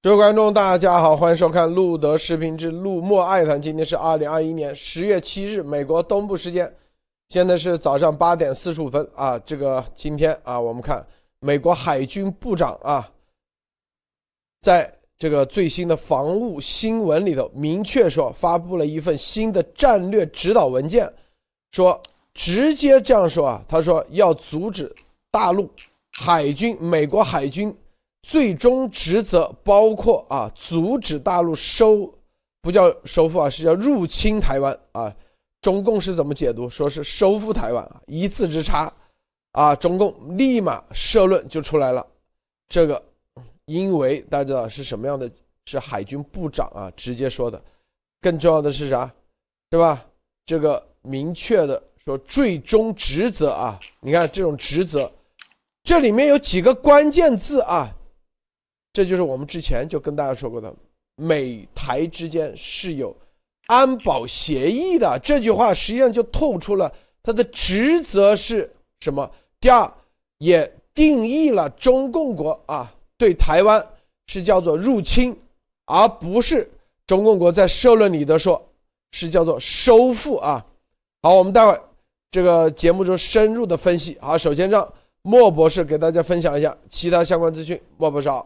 各位观众，大家好，欢迎收看路德视频之路莫爱谈。今天是二零二一年十月七日，美国东部时间，现在是早上八点四十五分啊。这个今天啊，我们看美国海军部长啊，在这个最新的防务新闻里头，明确说发布了一份新的战略指导文件，说直接这样说啊，他说要阻止大陆海军，美国海军。最终职责包括啊，阻止大陆收，不叫收复啊，是叫入侵台湾啊。中共是怎么解读？说是收复台湾啊，一字之差啊。中共立马社论就出来了，这个因为大家知道是什么样的？是海军部长啊直接说的。更重要的是啥？对吧？这个明确的说最终职责啊，你看这种职责，这里面有几个关键字啊。这就是我们之前就跟大家说过的，美台之间是有安保协议的。这句话实际上就透出了它的职责是什么。第二，也定义了中共国啊对台湾是叫做入侵，而不是中共国在社论里的说是叫做收复啊。好，我们待会这个节目中深入的分析。好，首先让莫博士给大家分享一下其他相关资讯。莫博士好。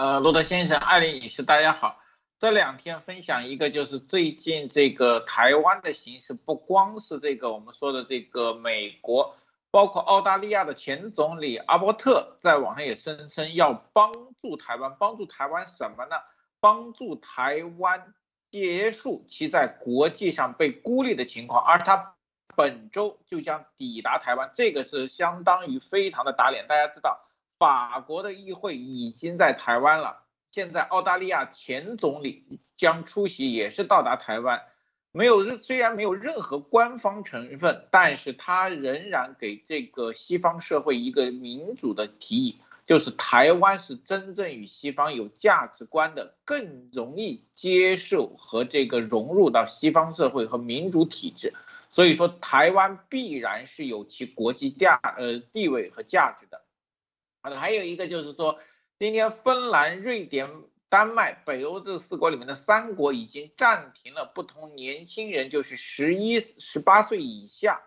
呃，罗德先生、艾琳女士，大家好。这两天分享一个，就是最近这个台湾的形势，不光是这个我们说的这个美国，包括澳大利亚的前总理阿伯特在网上也声称要帮助台湾，帮助台湾什么呢？帮助台湾结束其在国际上被孤立的情况，而他本周就将抵达台湾，这个是相当于非常的打脸。大家知道。法国的议会已经在台湾了，现在澳大利亚前总理将出席，也是到达台湾，没有虽然没有任何官方成分，但是他仍然给这个西方社会一个民主的提议，就是台湾是真正与西方有价值观的，更容易接受和这个融入到西方社会和民主体制，所以说台湾必然是有其国际价呃地位和价值的。好的，还有一个就是说，今天芬兰、瑞典、丹麦、北欧这四国里面的三国已经暂停了不同年轻人，就是十一、十八岁以下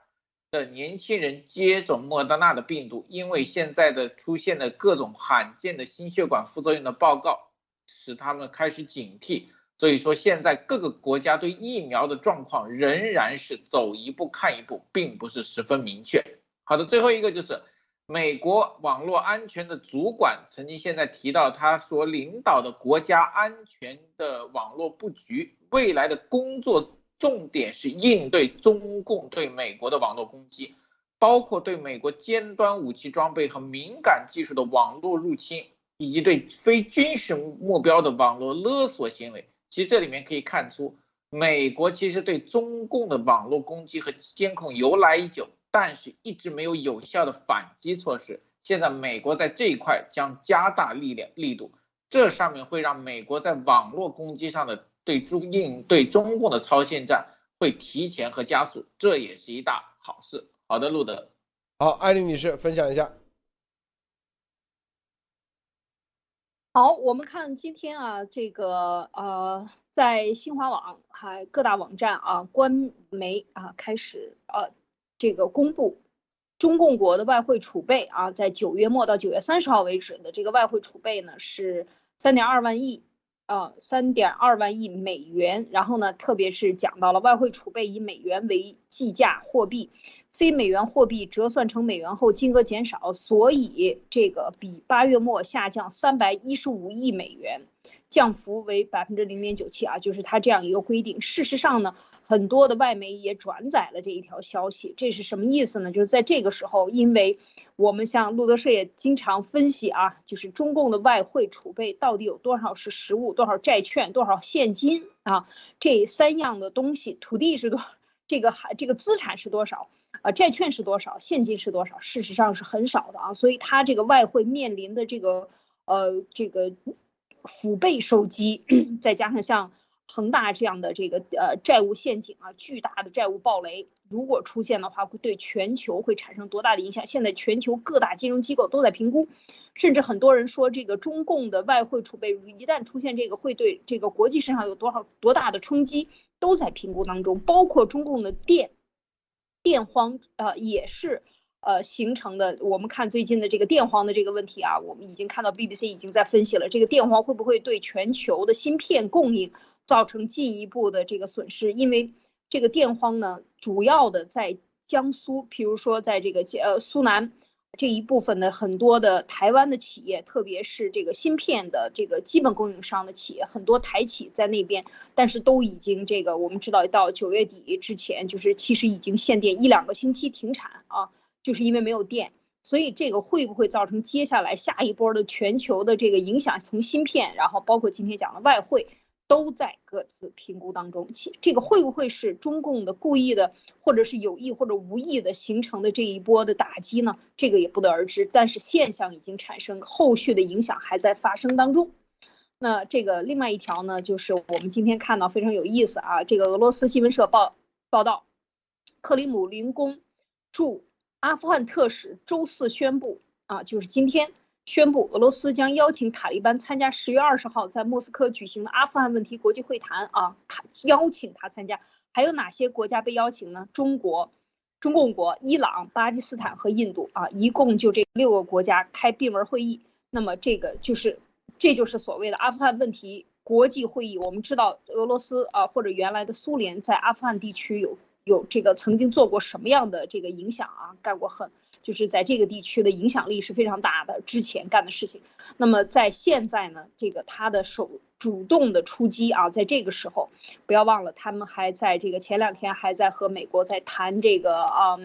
的年轻人接种莫德纳的病毒，因为现在的出现的各种罕见的心血管副作用的报告，使他们开始警惕。所以说，现在各个国家对疫苗的状况仍然是走一步看一步，并不是十分明确。好的，最后一个就是。美国网络安全的主管曾经现在提到，他所领导的国家安全的网络布局，未来的工作重点是应对中共对美国的网络攻击，包括对美国尖端武器装备和敏感技术的网络入侵，以及对非军事目标的网络勒索行为。其实这里面可以看出，美国其实对中共的网络攻击和监控由来已久。但是一直没有有效的反击措施。现在美国在这一块将加大力量力度，这上面会让美国在网络攻击上的对中应对中共的超限战会提前和加速，这也是一大好事。好的，路德，好，艾丽女士分享一下。好，我们看今天啊，这个呃，在新华网还各大网站啊，官媒啊开始呃。这个公布中共国的外汇储备啊，在九月末到九月三十号为止的这个外汇储备呢是三点二万亿啊，三点二万亿美元。然后呢，特别是讲到了外汇储备以美元为计价货币，非美元货币折算成美元后金额减少，所以这个比八月末下降三百一十五亿美元。降幅为百分之零点九七啊，就是它这样一个规定。事实上呢，很多的外媒也转载了这一条消息。这是什么意思呢？就是在这个时候，因为我们像路德社也经常分析啊，就是中共的外汇储备到底有多少是实物，多少债券，多少现金啊？这三样的东西，土地是多，这个还这个资产是多少啊？债券是多少？现金是多少？事实上是很少的啊。所以它这个外汇面临的这个呃这个。腹背受击，再加上像恒大这样的这个呃债务陷阱啊，巨大的债务暴雷，如果出现的话，会对全球会产生多大的影响？现在全球各大金融机构都在评估，甚至很多人说，这个中共的外汇储备一旦出现这个，会对这个国际市场有多少多大的冲击，都在评估当中。包括中共的电电荒呃也是呃形成的。我们看最近的这个电荒的这个问题啊，我们已经看到 BBC 已经在分析了，这个电荒会不会对全球的芯片供应？造成进一步的这个损失，因为这个电荒呢，主要的在江苏，譬如说在这个呃苏南这一部分的很多的台湾的企业，特别是这个芯片的这个基本供应商的企业，很多台企在那边，但是都已经这个我们知道到九月底之前，就是其实已经限电一两个星期停产啊，就是因为没有电，所以这个会不会造成接下来下一波的全球的这个影响？从芯片，然后包括今天讲的外汇。都在各自评估当中，其这个会不会是中共的故意的，或者是有意或者无意的形成的这一波的打击呢？这个也不得而知。但是现象已经产生，后续的影响还在发生当中。那这个另外一条呢，就是我们今天看到非常有意思啊，这个俄罗斯新闻社报报道，克里姆林宫驻阿富汗特使周四宣布啊，就是今天。宣布，俄罗斯将邀请塔利班参加十月二十号在莫斯科举行的阿富汗问题国际会谈啊，他邀请他参加。还有哪些国家被邀请呢？中国、中共国、伊朗、巴基斯坦和印度啊，一共就这六个国家开闭门会议。那么这个就是，这就是所谓的阿富汗问题国际会议。我们知道俄罗斯啊，或者原来的苏联在阿富汗地区有有这个曾经做过什么样的这个影响啊，干过很。就是在这个地区的影响力是非常大的，之前干的事情。那么在现在呢，这个他的手主动的出击啊，在这个时候，不要忘了，他们还在这个前两天还在和美国在谈这个啊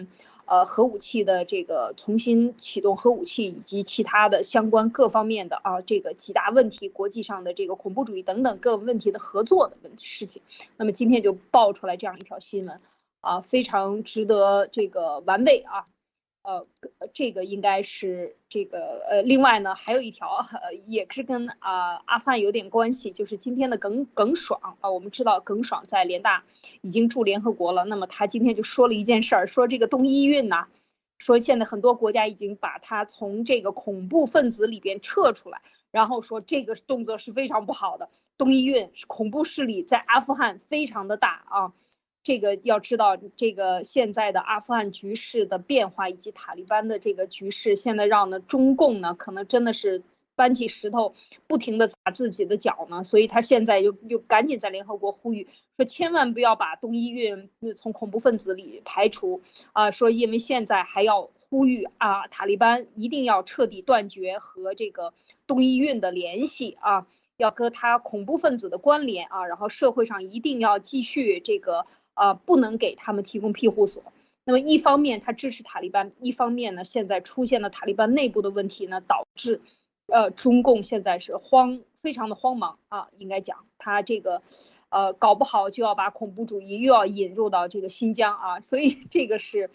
呃核武器的这个重新启动核武器以及其他的相关各方面的啊这个几大问题，国际上的这个恐怖主义等等各问题的合作的问题事情。那么今天就爆出来这样一条新闻啊，非常值得这个玩味啊。呃，这个应该是这个呃，另外呢，还有一条呃，也是跟啊阿富汗有点关系，就是今天的耿耿爽啊，我们知道耿爽在联大已经驻联合国了，那么他今天就说了一件事儿，说这个东伊运呐，说现在很多国家已经把他从这个恐怖分子里边撤出来，然后说这个动作是非常不好的，东伊运恐怖势力在阿富汗非常的大啊。这个要知道，这个现在的阿富汗局势的变化，以及塔利班的这个局势，现在让呢中共呢可能真的是搬起石头，不停的砸自己的脚呢。所以他现在又又赶紧在联合国呼吁，说千万不要把东伊运从恐怖分子里排除啊，说因为现在还要呼吁啊，塔利班一定要彻底断绝和这个东伊运的联系啊，要和他恐怖分子的关联啊，然后社会上一定要继续这个。啊，不能给他们提供庇护所。那么一方面他支持塔利班，一方面呢，现在出现了塔利班内部的问题呢，导致，呃，中共现在是慌，非常的慌忙啊。应该讲，他这个，呃，搞不好就要把恐怖主义又要引入到这个新疆啊。所以这个是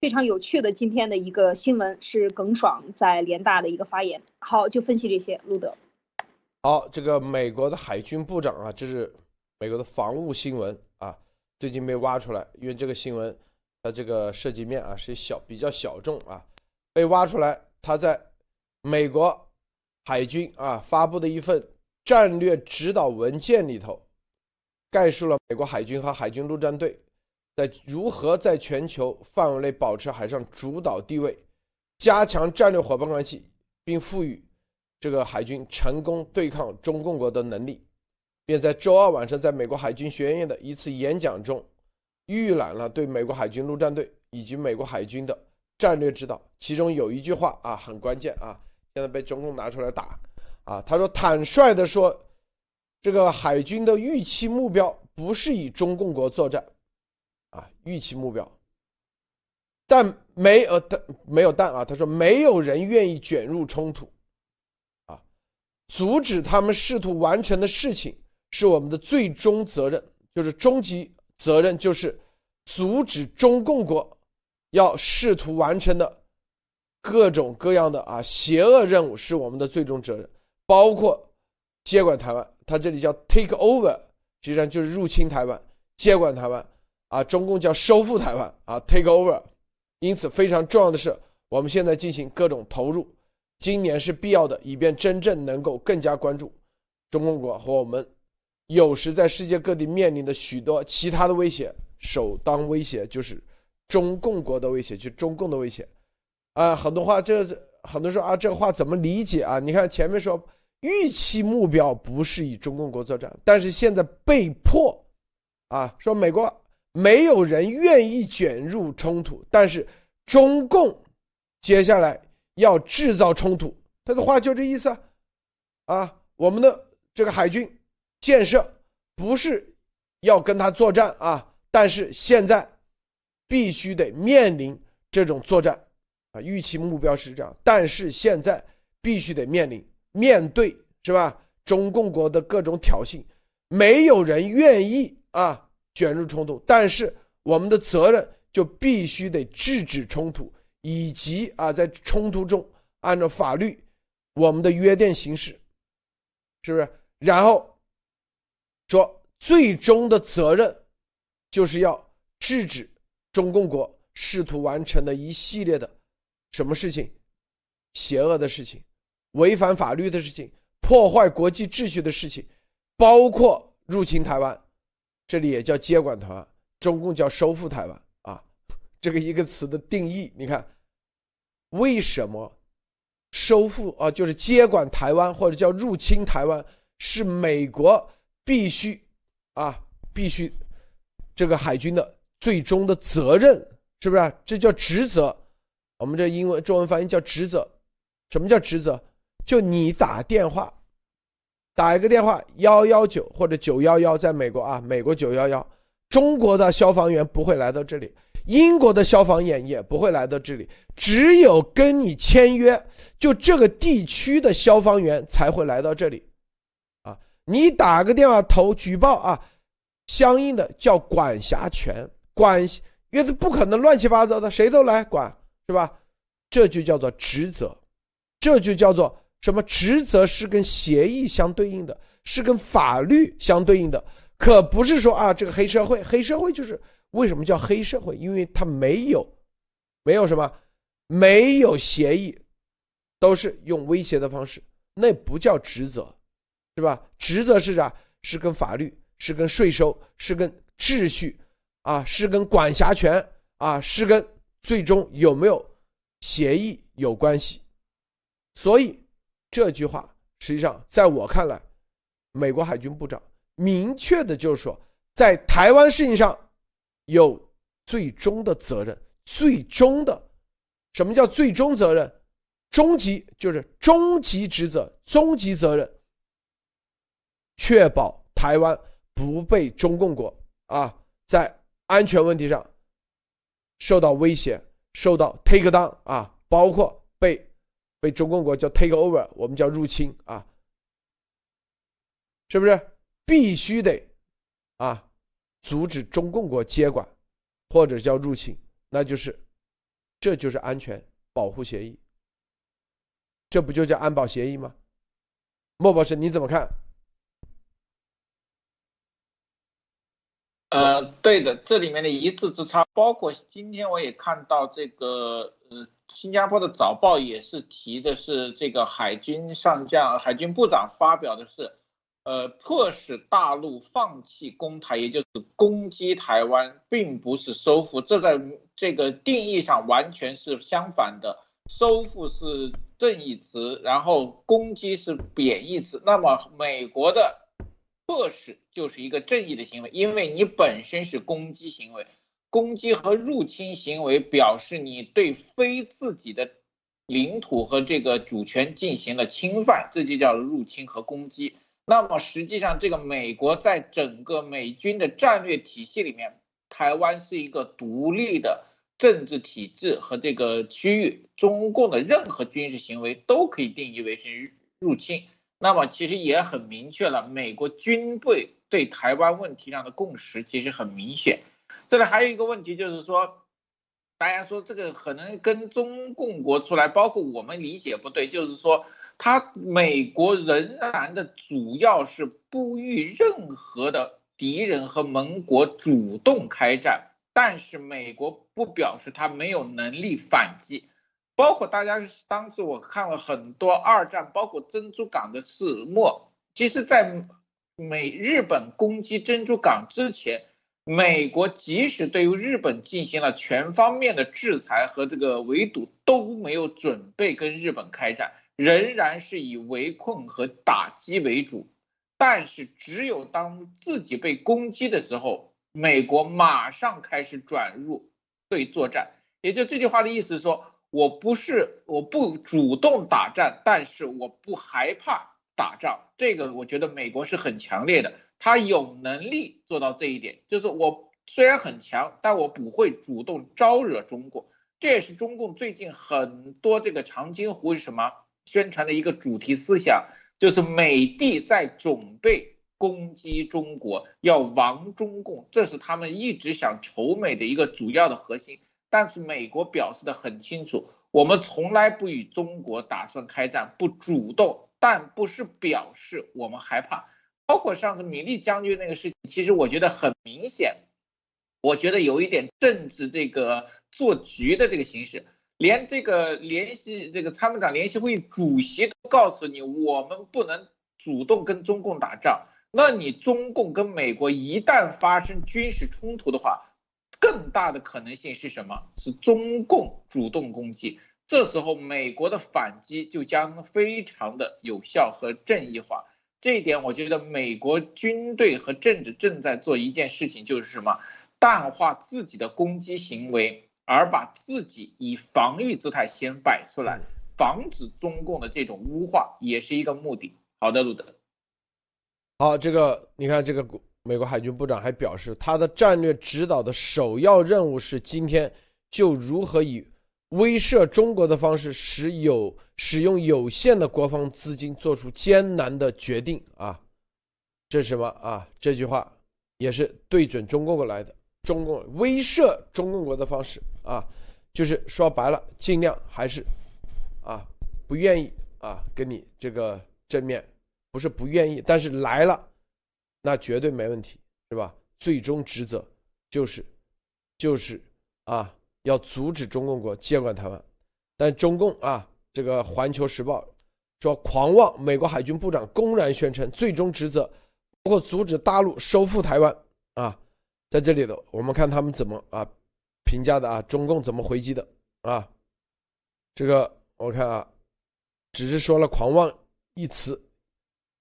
非常有趣的。今天的一个新闻是耿爽在联大的一个发言。好，就分析这些。路德，好，这个美国的海军部长啊，这是美国的防务新闻。最近被挖出来，因为这个新闻，它这个涉及面啊是小比较小众啊，被挖出来，他在美国海军啊发布的一份战略指导文件里头，概述了美国海军和海军陆战队在如何在全球范围内保持海上主导地位，加强战略伙伴关系，并赋予这个海军成功对抗中共国的能力。便在周二晚上，在美国海军学院的一次演讲中，预览了对美国海军陆战队以及美国海军的战略指导。其中有一句话啊，很关键啊，现在被中共拿出来打啊。他说：“坦率的说，这个海军的预期目标不是以中共国作战啊，预期目标，但没呃，但没有但啊。他说，没有人愿意卷入冲突啊，阻止他们试图完成的事情。”是我们的最终责任，就是终极责任，就是阻止中共国要试图完成的各种各样的啊邪恶任务，是我们的最终责任，包括接管台湾。他这里叫 take over 实际上就是入侵台湾、接管台湾啊，中共叫收复台湾啊，take over。因此，非常重要的是，我们现在进行各种投入，今年是必要的，以便真正能够更加关注中共国和我们有时在世界各地面临的许多其他的威胁。首当威胁就是中共国的威胁，就中共的威胁。啊，很多话这很多说啊，这话怎么理解啊？你看前面说预期目标不是以中共国作战，但是现在被迫啊，说美国。没有人愿意卷入冲突，但是中共接下来要制造冲突，他的话就这意思啊！啊，我们的这个海军建设不是要跟他作战啊，但是现在必须得面临这种作战啊，预期目标是这样，但是现在必须得面临面对是吧？中共国的各种挑衅，没有人愿意啊。卷入冲突，但是我们的责任就必须得制止冲突，以及啊，在冲突中按照法律我们的约定行事，是不是？然后说最终的责任就是要制止中共国试图完成的一系列的什么事情，邪恶的事情，违反法律的事情，破坏国际秩序的事情，包括入侵台湾。这里也叫接管台湾，中共叫收复台湾啊，这个一个词的定义，你看，为什么收复啊，就是接管台湾或者叫入侵台湾，是美国必须啊，必须这个海军的最终的责任，是不是？这叫职责，我们这英文中文翻译叫职责。什么叫职责？就你打电话。打一个电话幺幺九或者九幺幺，在美国啊，美国九幺幺，中国的消防员不会来到这里，英国的消防员也不会来到这里，只有跟你签约，就这个地区的消防员才会来到这里，你打个电话投举报啊，相应的叫管辖权，管，因为他不可能乱七八糟的谁都来管，是吧？这就叫做职责，这就叫做。什么职责是跟协议相对应的，是跟法律相对应的，可不是说啊，这个黑社会，黑社会就是为什么叫黑社会？因为他没有，没有什么，没有协议，都是用威胁的方式，那不叫职责，是吧？职责是啥？是跟法律，是跟税收，是跟秩序，啊，是跟管辖权，啊，是跟最终有没有协议有关系，所以。这句话实际上，在我看来，美国海军部长明确的就是说，在台湾事情上有最终的责任。最终的，什么叫最终责任？终极就是终极职责、终极责任，确保台湾不被中共国啊在安全问题上受到威胁、受到 take down 啊，包括被。被中共国叫 take over，我们叫入侵啊，是不是必须得啊阻止中共国接管或者叫入侵？那就是这就是安全保护协议，这不就叫安保协议吗？莫博士你怎么看？呃，对的，这里面的一字之差，包括今天我也看到这个呃。新加坡的早报也是提的是这个海军上将、海军部长发表的是，呃，迫使大陆放弃攻台，也就是攻击台湾，并不是收复，这在这个定义上完全是相反的。收复是正义词，然后攻击是贬义词。那么美国的迫使就是一个正义的行为，因为你本身是攻击行为。攻击和入侵行为表示你对非自己的领土和这个主权进行了侵犯，这就叫入侵和攻击。那么实际上，这个美国在整个美军的战略体系里面，台湾是一个独立的政治体制和这个区域，中共的任何军事行为都可以定义为是入侵。那么其实也很明确了，美国军队对台湾问题上的共识其实很明显。这里还有一个问题，就是说，大家说这个可能跟中共国出来，包括我们理解不对，就是说，他美国仍然的主要是不与任何的敌人和盟国主动开战，但是美国不表示他没有能力反击。包括大家当时我看了很多二战，包括珍珠港的始末。其实，在美日本攻击珍珠港之前，美国即使对于日本进行了全方面的制裁和这个围堵，都没有准备跟日本开战，仍然是以围困和打击为主。但是，只有当自己被攻击的时候，美国马上开始转入对作战。也就这句话的意思是说。我不是我不主动打战，但是我不害怕打仗。这个我觉得美国是很强烈的，他有能力做到这一点。就是我虽然很强，但我不会主动招惹中国。这也是中共最近很多这个长津湖是什么宣传的一个主题思想，就是美帝在准备攻击中国，要亡中共，这是他们一直想筹美的一个主要的核心。但是美国表示的很清楚，我们从来不与中国打算开战，不主动，但不是表示我们害怕。包括上次米利将军那个事情，其实我觉得很明显，我觉得有一点政治这个做局的这个形式，连这个联系这个参谋长联席会议主席都告诉你，我们不能主动跟中共打仗。那你中共跟美国一旦发生军事冲突的话，更大的可能性是什么？是中共主动攻击，这时候美国的反击就将非常的有效和正义化。这一点，我觉得美国军队和政治正在做一件事情，就是什么？淡化自己的攻击行为，而把自己以防御姿态先摆出来，防止中共的这种污化，也是一个目的。好的，路德。好，这个你看这个。美国海军部长还表示，他的战略指导的首要任务是今天就如何以威慑中国的方式，使有使用有限的国防资金做出艰难的决定啊！这是什么啊？这句话也是对准中共国来的，中共威慑中共国的方式啊，就是说白了，尽量还是啊不愿意啊跟你这个正面，不是不愿意，但是来了。那绝对没问题，是吧？最终职责就是，就是啊，要阻止中共国接管台湾。但中共啊，这个《环球时报》说狂妄，美国海军部长公然宣称，最终职责包括阻止大陆收复台湾啊。在这里头，我们看他们怎么啊评价的啊，中共怎么回击的啊？这个我看啊，只是说了“狂妄”一词，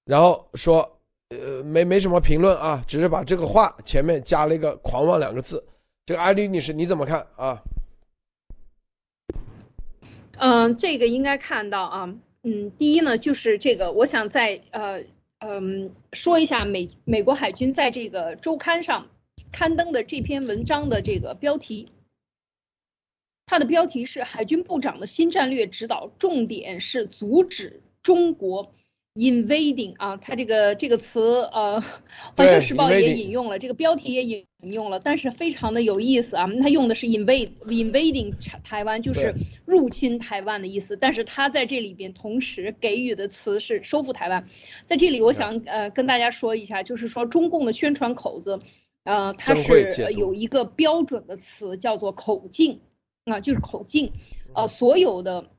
然后说。呃，没没什么评论啊，只是把这个话前面加了一个“狂妄”两个字。这个艾丽女士你怎么看啊？嗯，这个应该看到啊，嗯，第一呢，就是这个，我想在呃嗯说一下美美国海军在这个周刊上刊登的这篇文章的这个标题，它的标题是“海军部长的新战略指导重点是阻止中国”。Invading 啊，它这个这个词，呃，环球时报也引用了，这个标题也引用了，但是非常的有意思啊，它用的是 invade，invading 台湾就是入侵台湾的意思，但是它在这里边同时给予的词是收复台湾，在这里我想呃跟大家说一下，就是说中共的宣传口子，呃，它是有一个标准的词叫做口径，啊，就是口径，呃，所有的。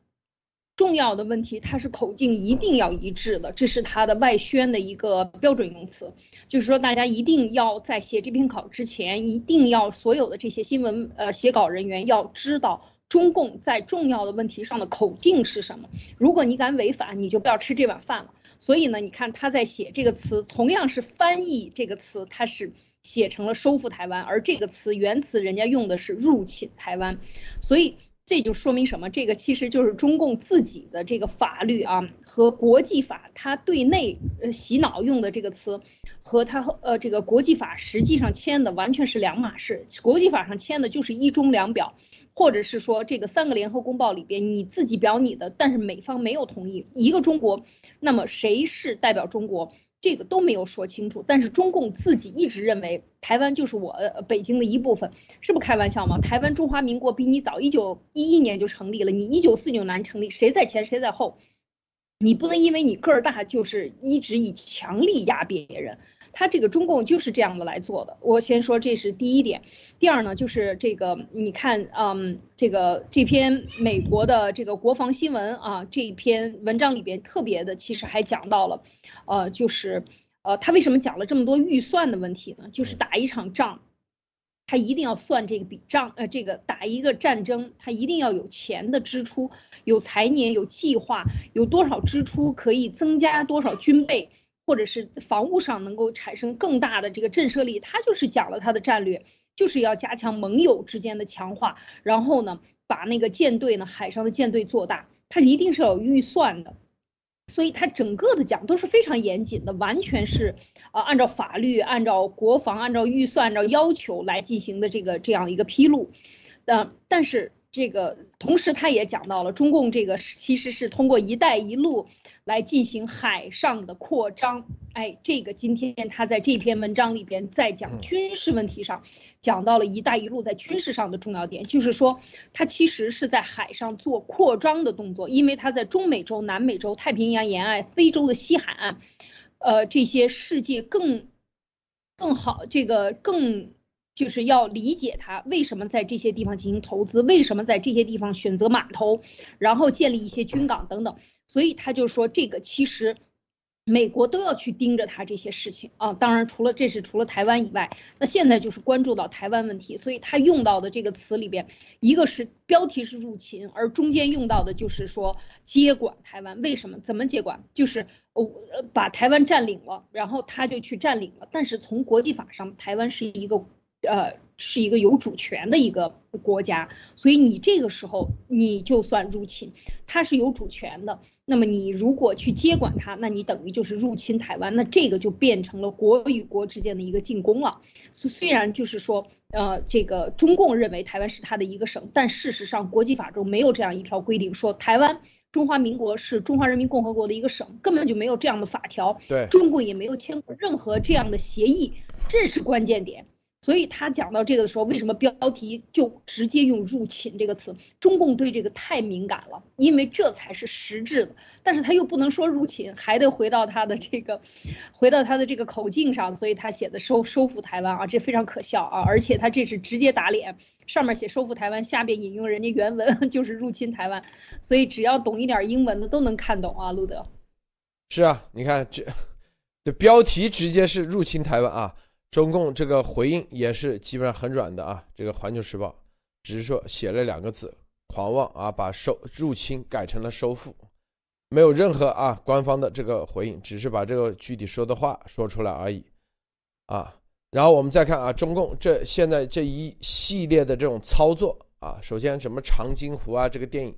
重要的问题，它是口径一定要一致的，这是它的外宣的一个标准用词。就是说，大家一定要在写这篇稿之前，一定要所有的这些新闻呃写稿人员要知道中共在重要的问题上的口径是什么。如果你敢违反，你就不要吃这碗饭了。所以呢，你看他在写这个词，同样是翻译这个词，他是写成了收复台湾，而这个词原词人家用的是入侵台湾，所以。这就说明什么？这个其实就是中共自己的这个法律啊和国际法，它对内呃洗脑用的这个词，和它呃这个国际法实际上签的完全是两码事。国际法上签的就是一中两表，或者是说这个三个联合公报里边你自己表你的，但是美方没有同意一个中国，那么谁是代表中国？这个都没有说清楚，但是中共自己一直认为台湾就是我北京的一部分，是不开玩笑吗？台湾中华民国比你早，一九一一年就成立了，你一九四九年成立，谁在前谁在后？你不能因为你个儿大就是一直以强力压别人。他这个中共就是这样的来做的。我先说这是第一点，第二呢就是这个你看，嗯，这个这篇美国的这个国防新闻啊，这篇文章里边特别的其实还讲到了，呃，就是呃他为什么讲了这么多预算的问题呢？就是打一场仗。他一定要算这个笔账，呃，这个打一个战争，他一定要有钱的支出，有财年，有计划，有多少支出可以增加多少军备，或者是防务上能够产生更大的这个震慑力。他就是讲了他的战略，就是要加强盟友之间的强化，然后呢，把那个舰队呢，海上的舰队做大，他一定是要有预算的。所以他整个的讲都是非常严谨的，完全是，呃，按照法律、按照国防、按照预算、按照要求来进行的这个这样一个披露，呃，但是这个同时他也讲到了中共这个其实是通过“一带一路”来进行海上的扩张，哎，这个今天他在这篇文章里边在讲军事问题上。讲到了“一带一路”在军事上的重要点，就是说，它其实是在海上做扩张的动作，因为他在中美洲、南美洲、太平洋沿岸、非洲的西海岸，呃，这些世界更更好，这个更就是要理解它为什么在这些地方进行投资，为什么在这些地方选择码头，然后建立一些军港等等，所以他就说这个其实。美国都要去盯着他这些事情啊，当然除了这是除了台湾以外，那现在就是关注到台湾问题，所以他用到的这个词里边，一个是标题是入侵，而中间用到的就是说接管台湾。为什么？怎么接管？就是我把台湾占领了，然后他就去占领了。但是从国际法上，台湾是一个呃是一个有主权的一个国家，所以你这个时候你就算入侵，它是有主权的。那么你如果去接管它，那你等于就是入侵台湾，那这个就变成了国与国之间的一个进攻了。虽虽然就是说，呃，这个中共认为台湾是它的一个省，但事实上国际法中没有这样一条规定，说台湾中华民国是中华人民共和国的一个省，根本就没有这样的法条。对，中共也没有签过任何这样的协议，这是关键点。所以他讲到这个的时候，为什么标题就直接用入侵这个词？中共对这个太敏感了，因为这才是实质的。但是他又不能说入侵，还得回到他的这个，回到他的这个口径上。所以他写的收收复台湾啊，这非常可笑啊！而且他这是直接打脸，上面写收复台湾，下边引用人家原文 就是入侵台湾。所以只要懂一点英文的都能看懂啊，路德。是啊，你看这，这标题直接是入侵台湾啊。中共这个回应也是基本上很软的啊，这个《环球时报》只是说写了两个字“狂妄”啊，把收入侵改成了收复，没有任何啊官方的这个回应，只是把这个具体说的话说出来而已啊。然后我们再看啊，中共这现在这一系列的这种操作啊，首先什么长津湖啊这个电影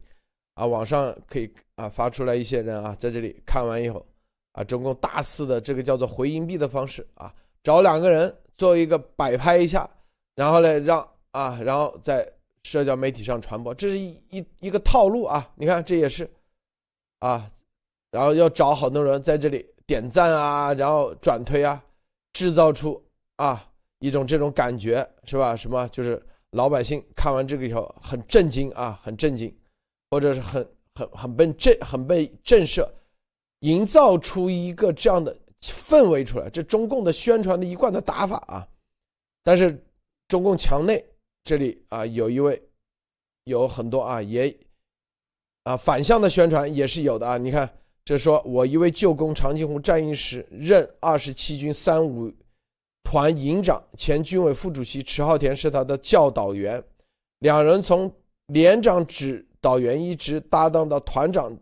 啊，网上可以啊发出来一些人啊在这里看完以后啊，中共大肆的这个叫做回音壁的方式啊。找两个人做一个摆拍一下，然后呢，让啊，然后在社交媒体上传播，这是一一一个套路啊。你看，这也是啊，然后要找好多人在这里点赞啊，然后转推啊，制造出啊一种这种感觉，是吧？什么就是老百姓看完这个以后很震惊啊，很震惊，或者是很很很被震很被震慑，营造出一个这样的。氛围出来，这中共的宣传的一贯的打法啊，但是中共墙内这里啊，有一位有很多啊，也啊反向的宣传也是有的啊。你看，这说我一位舅公长津湖战役时任二十七军三五团营长，前军委副主席迟浩田是他的教导员，两人从连长指导员一直搭档到团长、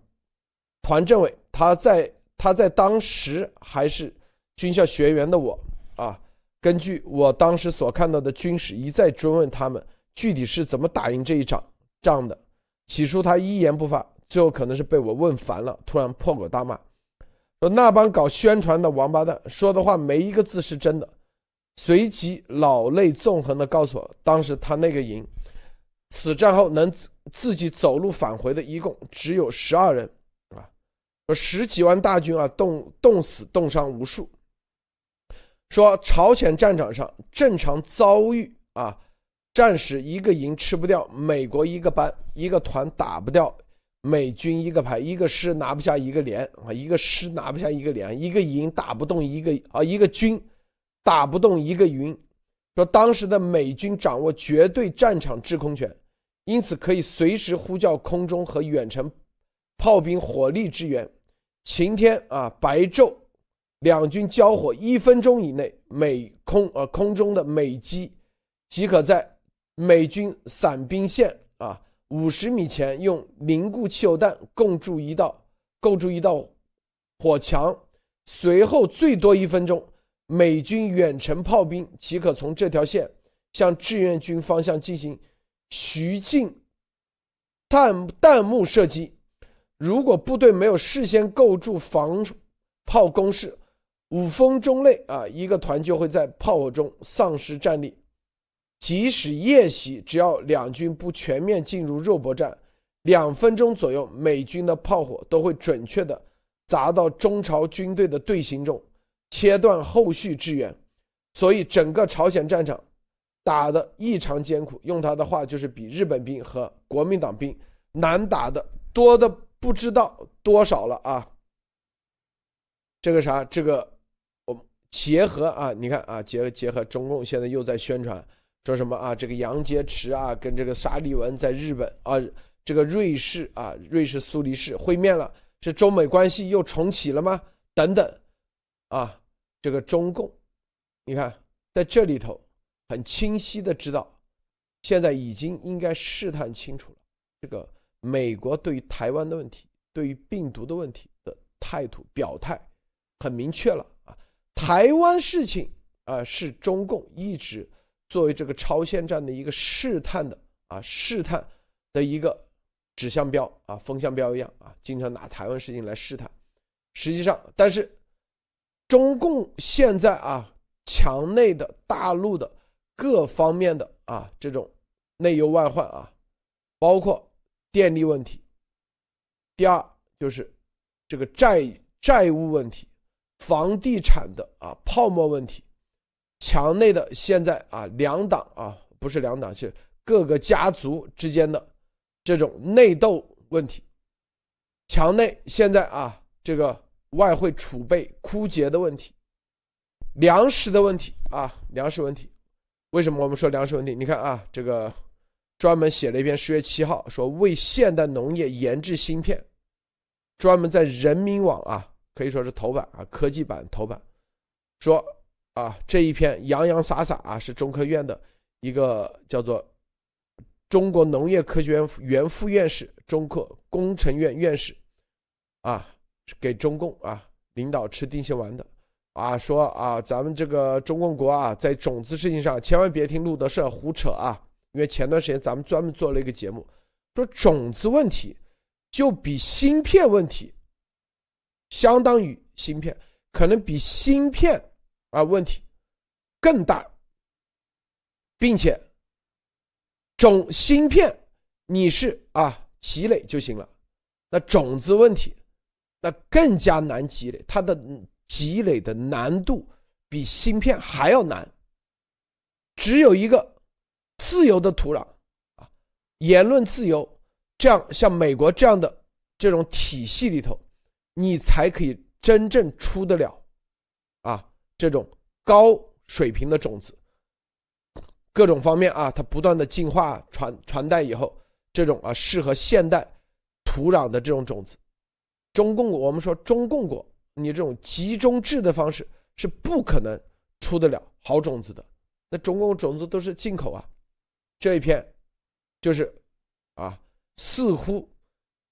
团政委，他在。他在当时还是军校学员的我啊，根据我当时所看到的军史，一再追问他们具体是怎么打赢这一场仗的。起初他一言不发，最后可能是被我问烦了，突然破口大骂，说那帮搞宣传的王八蛋说的话没一个字是真的。随即老泪纵横地告诉我，当时他那个营，此战后能自己走路返回的一共只有十二人。十几万大军啊，冻冻死、冻伤无数。说朝鲜战场上正常遭遇啊，战士一个营吃不掉美国一个班、一个团打不掉美军一个排，一个师拿不下一个连啊，一个师拿不下一个连，一个营打不动一个啊，一个军打不动一个云。说当时的美军掌握绝对战场制空权，因此可以随时呼叫空中和远程炮兵火力支援。晴天啊，白昼，两军交火一分钟以内，美空呃空中的美机即可在美军伞兵线啊五十米前用凝固汽油弹构筑一道构筑一道火墙，随后最多一分钟。美军远程炮兵即可从这条线向志愿军方向进行徐进弹弹幕射击。如果部队没有事先构筑防炮工事，五分钟内啊，一个团就会在炮火中丧失战力。即使夜袭，只要两军不全面进入肉搏战，两分钟左右，美军的炮火都会准确的砸到中朝军队的队形中。切断后续支援，所以整个朝鲜战场打得异常艰苦。用他的话就是比日本兵和国民党兵难打的多的不知道多少了啊！这个啥？这个我结合啊，你看啊，结合结合中共现在又在宣传说什么啊？这个杨洁篪啊，跟这个沙利文在日本啊，这个瑞士啊，瑞士苏黎世会面了，是中美关系又重启了吗？等等啊！这个中共，你看在这里头很清晰的知道，现在已经应该试探清楚了。这个美国对于台湾的问题，对于病毒的问题的态度表态很明确了啊。台湾事情啊，是中共一直作为这个朝鲜战的一个试探的啊试探的一个指向标啊风向标一样啊，经常拿台湾事情来试探。实际上，但是。中共现在啊，墙内的大陆的各方面的啊这种内忧外患啊，包括电力问题。第二就是这个债债务问题，房地产的啊泡沫问题，墙内的现在啊两党啊不是两党是各个家族之间的这种内斗问题，墙内现在啊这个。外汇储备枯竭的问题，粮食的问题啊，粮食问题，为什么我们说粮食问题？你看啊，这个专门写了一篇十月七号说为现代农业研制芯片，专门在人民网啊可以说是头版啊科技版头版，说啊这一篇洋洋洒洒啊是中科院的一个叫做中国农业科学院原副院士、中科工程院院士啊。给中共啊领导吃定心丸的，啊说啊咱们这个中共国啊在种子事情上千万别听路德社胡扯啊，因为前段时间咱们专门做了一个节目，说种子问题就比芯片问题，相当于芯片可能比芯片啊问题更大，并且种芯片你是啊积累就行了，那种子问题。那更加难积累，它的积累的难度比芯片还要难。只有一个自由的土壤啊，言论自由，这样像美国这样的这种体系里头，你才可以真正出得了啊这种高水平的种子。各种方面啊，它不断的进化传传代以后，这种啊适合现代土壤的这种种子。中共，我们说中共国，你这种集中制的方式是不可能出得了好种子的。那中共种子都是进口啊，这一篇就是啊，似乎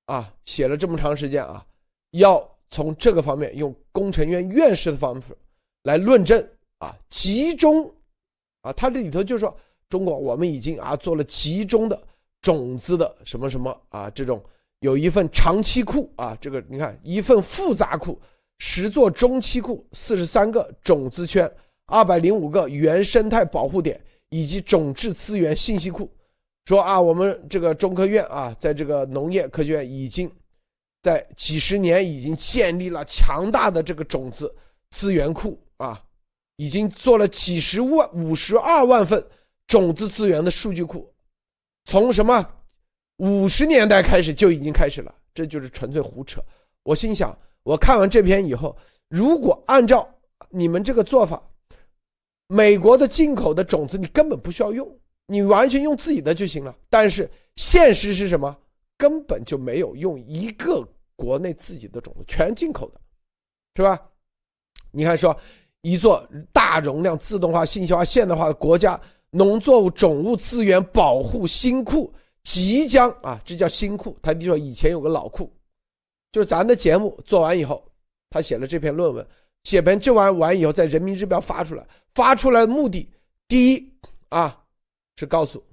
啊写了这么长时间啊，要从这个方面用工程院院士的方式来论证啊，集中啊，他这里头就说中国我们已经啊做了集中的种子的什么什么啊这种。有一份长期库啊，这个你看，一份复杂库，十座中期库，四十三个种子圈，二百零五个原生态保护点，以及种质资源信息库。说啊，我们这个中科院啊，在这个农业科学院已经在几十年已经建立了强大的这个种子资源库啊，已经做了几十万、五十二万份种子资源的数据库，从什么？五十年代开始就已经开始了，这就是纯粹胡扯。我心想，我看完这篇以后，如果按照你们这个做法，美国的进口的种子你根本不需要用，你完全用自己的就行了。但是现实是什么？根本就没有用一个国内自己的种子，全进口的，是吧？你看说一座大容量自动化、信息化、现代化的国家农作物种物资源保护新库即将啊，这叫新库。他就说以前有个老库，就是咱的节目做完以后，他写了这篇论文。写完这完完以后，在人民日报发出来，发出来的目的，第一啊，是告诉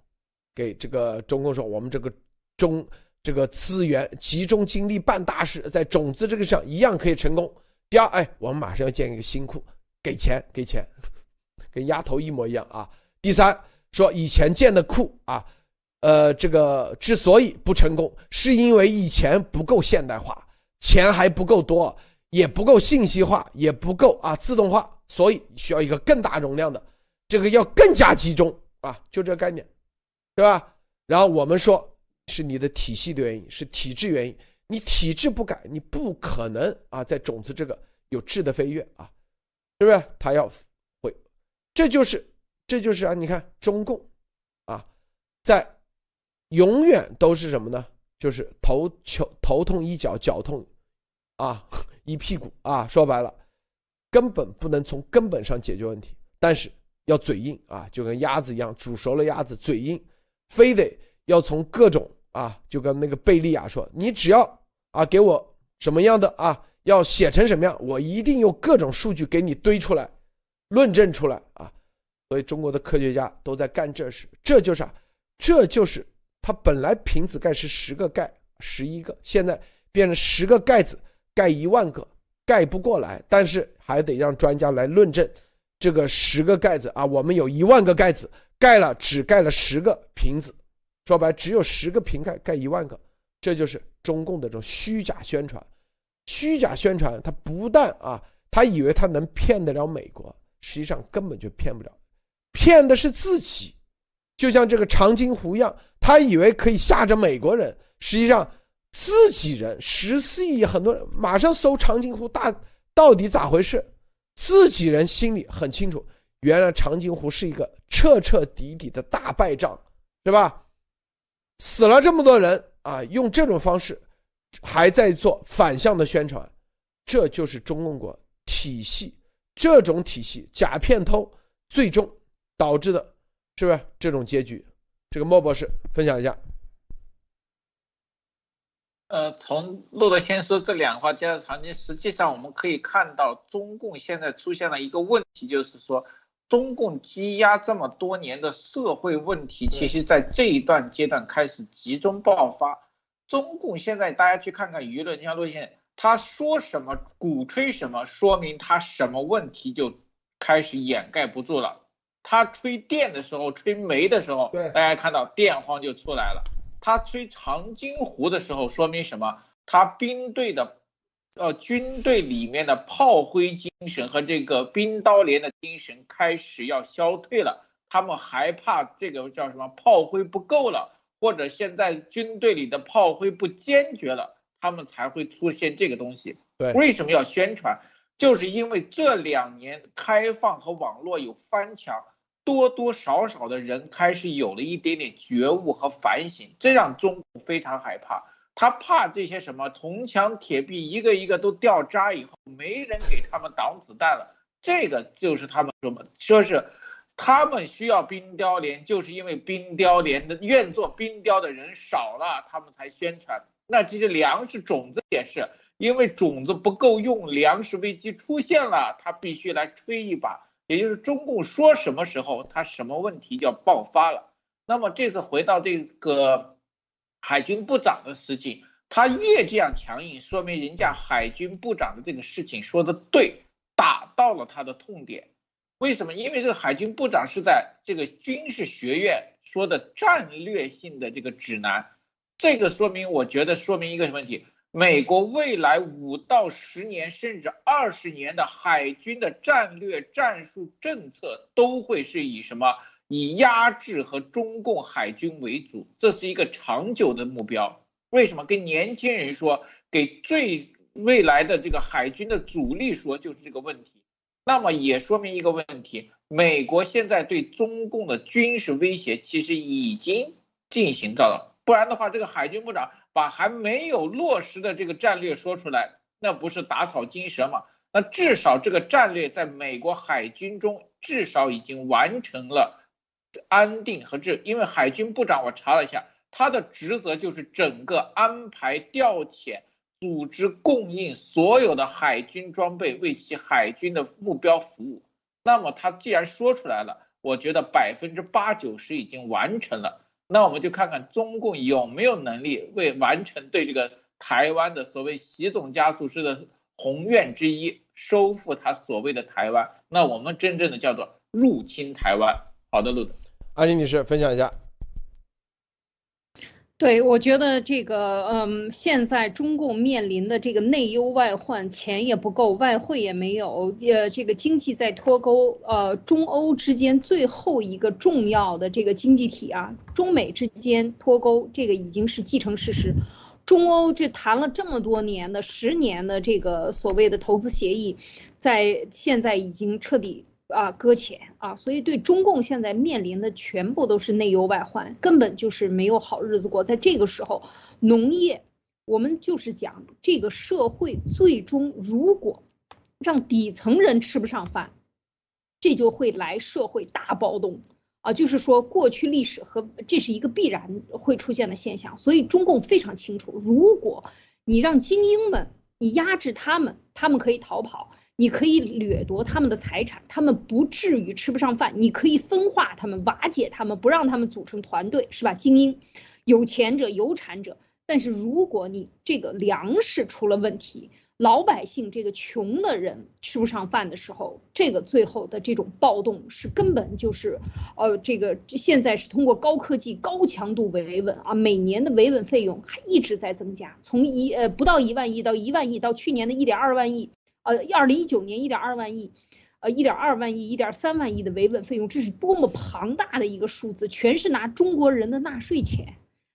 给这个中共说，我们这个中这个资源集中精力办大事，在种子这个上一样可以成功。第二，哎，我们马上要建一个新库，给钱给钱，跟丫头一模一样啊。第三，说以前建的库啊，呃，这个之所以不成功，是因为以前不够现代化，钱还不够多。也不够信息化，也不够啊自动化，所以需要一个更大容量的，这个要更加集中啊，就这概念，对吧？然后我们说是你的体系的原因，是体制原因，你体制不改，你不可能啊在种子这个有质的飞跃啊，是不是？他要会，这就是这就是啊，你看中共啊，在永远都是什么呢？就是头球头痛一脚，脚痛啊。一屁股啊！说白了，根本不能从根本上解决问题，但是要嘴硬啊，就跟鸭子一样，煮熟了鸭子嘴硬，非得要从各种啊，就跟那个贝利亚说，你只要啊给我什么样的啊，要写成什么样，我一定用各种数据给你堆出来，论证出来啊。所以中国的科学家都在干这事，这就是啊，这就是他本来瓶子盖是十个盖十一个，现在变成十个盖子。盖一万个盖不过来，但是还得让专家来论证，这个十个盖子啊，我们有一万个盖子盖了，只盖了十个瓶子，说白只有十个瓶盖盖一万个，这就是中共的这种虚假宣传。虚假宣传，他不但啊，他以为他能骗得了美国，实际上根本就骗不了，骗的是自己。就像这个长津湖一样，他以为可以吓着美国人，实际上。自己人十四亿，很多人马上搜长津湖大到底咋回事？自己人心里很清楚，原来长津湖是一个彻彻底底的大败仗，对吧？死了这么多人啊，用这种方式还在做反向的宣传，这就是中共国体系这种体系假骗偷最终导致的，是不是这种结局？这个莫博士分享一下。呃，从路德先说这两话加上长津，实际上我们可以看到，中共现在出现了一个问题，就是说，中共积压这么多年的社会问题，其实在这一段阶段开始集中爆发。中共现在大家去看看舆论，你像路线，他说什么，鼓吹什么，说明他什么问题就开始掩盖不住了。他吹电的时候，吹煤的时候，对，大家看到电荒就出来了。他吹长津湖的时候，说明什么？他兵队的，呃，军队里面的炮灰精神和这个冰刀连的精神开始要消退了。他们害怕这个叫什么？炮灰不够了，或者现在军队里的炮灰不坚决了，他们才会出现这个东西。对，为什么要宣传？就是因为这两年开放和网络有翻墙。多多少少的人开始有了一点点觉悟和反省，这让中共非常害怕。他怕这些什么铜墙铁壁一个一个都掉渣以后，没人给他们挡子弹了。这个就是他们说么说是他们需要冰雕连，就是因为冰雕连的愿做冰雕的人少了，他们才宣传。那其实粮食种子也是因为种子不够用，粮食危机出现了，他必须来吹一把。也就是中共说什么时候，他什么问题就要爆发了。那么这次回到这个海军部长的事情，他越这样强硬，说明人家海军部长的这个事情说的对，打到了他的痛点。为什么？因为这个海军部长是在这个军事学院说的战略性的这个指南，这个说明，我觉得说明一个什么问题？美国未来五到十年甚至二十年的海军的战略战术政策都会是以什么？以压制和中共海军为主，这是一个长久的目标。为什么？跟年轻人说，给最未来的这个海军的主力说，就是这个问题。那么也说明一个问题：美国现在对中共的军事威胁其实已经进行到了，不然的话，这个海军部长把还没有落实的这个战略说出来，那不是打草惊蛇吗？那至少这个战略在美国海军中至少已经完成了安定和治，因为海军部长我查了一下，他的职责就是整个安排调遣。组织供应所有的海军装备，为其海军的目标服务。那么他既然说出来了，我觉得百分之八九十已经完成了。那我们就看看中共有没有能力为完成对这个台湾的所谓习总加速式的宏愿之一，收复他所谓的台湾。那我们真正的叫做入侵台湾。好的，路德，阿林女士分享一下。对，我觉得这个，嗯，现在中共面临的这个内忧外患，钱也不够，外汇也没有，呃，这个经济在脱钩，呃，中欧之间最后一个重要的这个经济体啊，中美之间脱钩，这个已经是既成事实。中欧这谈了这么多年的十年的这个所谓的投资协议，在现在已经彻底。啊，搁浅啊，所以对中共现在面临的全部都是内忧外患，根本就是没有好日子过。在这个时候，农业，我们就是讲这个社会最终如果让底层人吃不上饭，这就会来社会大暴动啊！就是说，过去历史和这是一个必然会出现的现象。所以中共非常清楚，如果你让精英们，你压制他们，他们可以逃跑。你可以掠夺他们的财产，他们不至于吃不上饭。你可以分化他们，瓦解他们，不让他们组成团队，是吧？精英、有钱者、有产者。但是如果你这个粮食出了问题，老百姓这个穷的人吃不上饭的时候，这个最后的这种暴动是根本就是，呃，这个现在是通过高科技、高强度维稳啊，每年的维稳费用还一直在增加，从一呃不到一万亿到一万亿，到去年的一点二万亿。呃，二零一九年一点二万亿，呃，一点二万亿、一点三万亿的维稳费用，这是多么庞大的一个数字！全是拿中国人的纳税钱，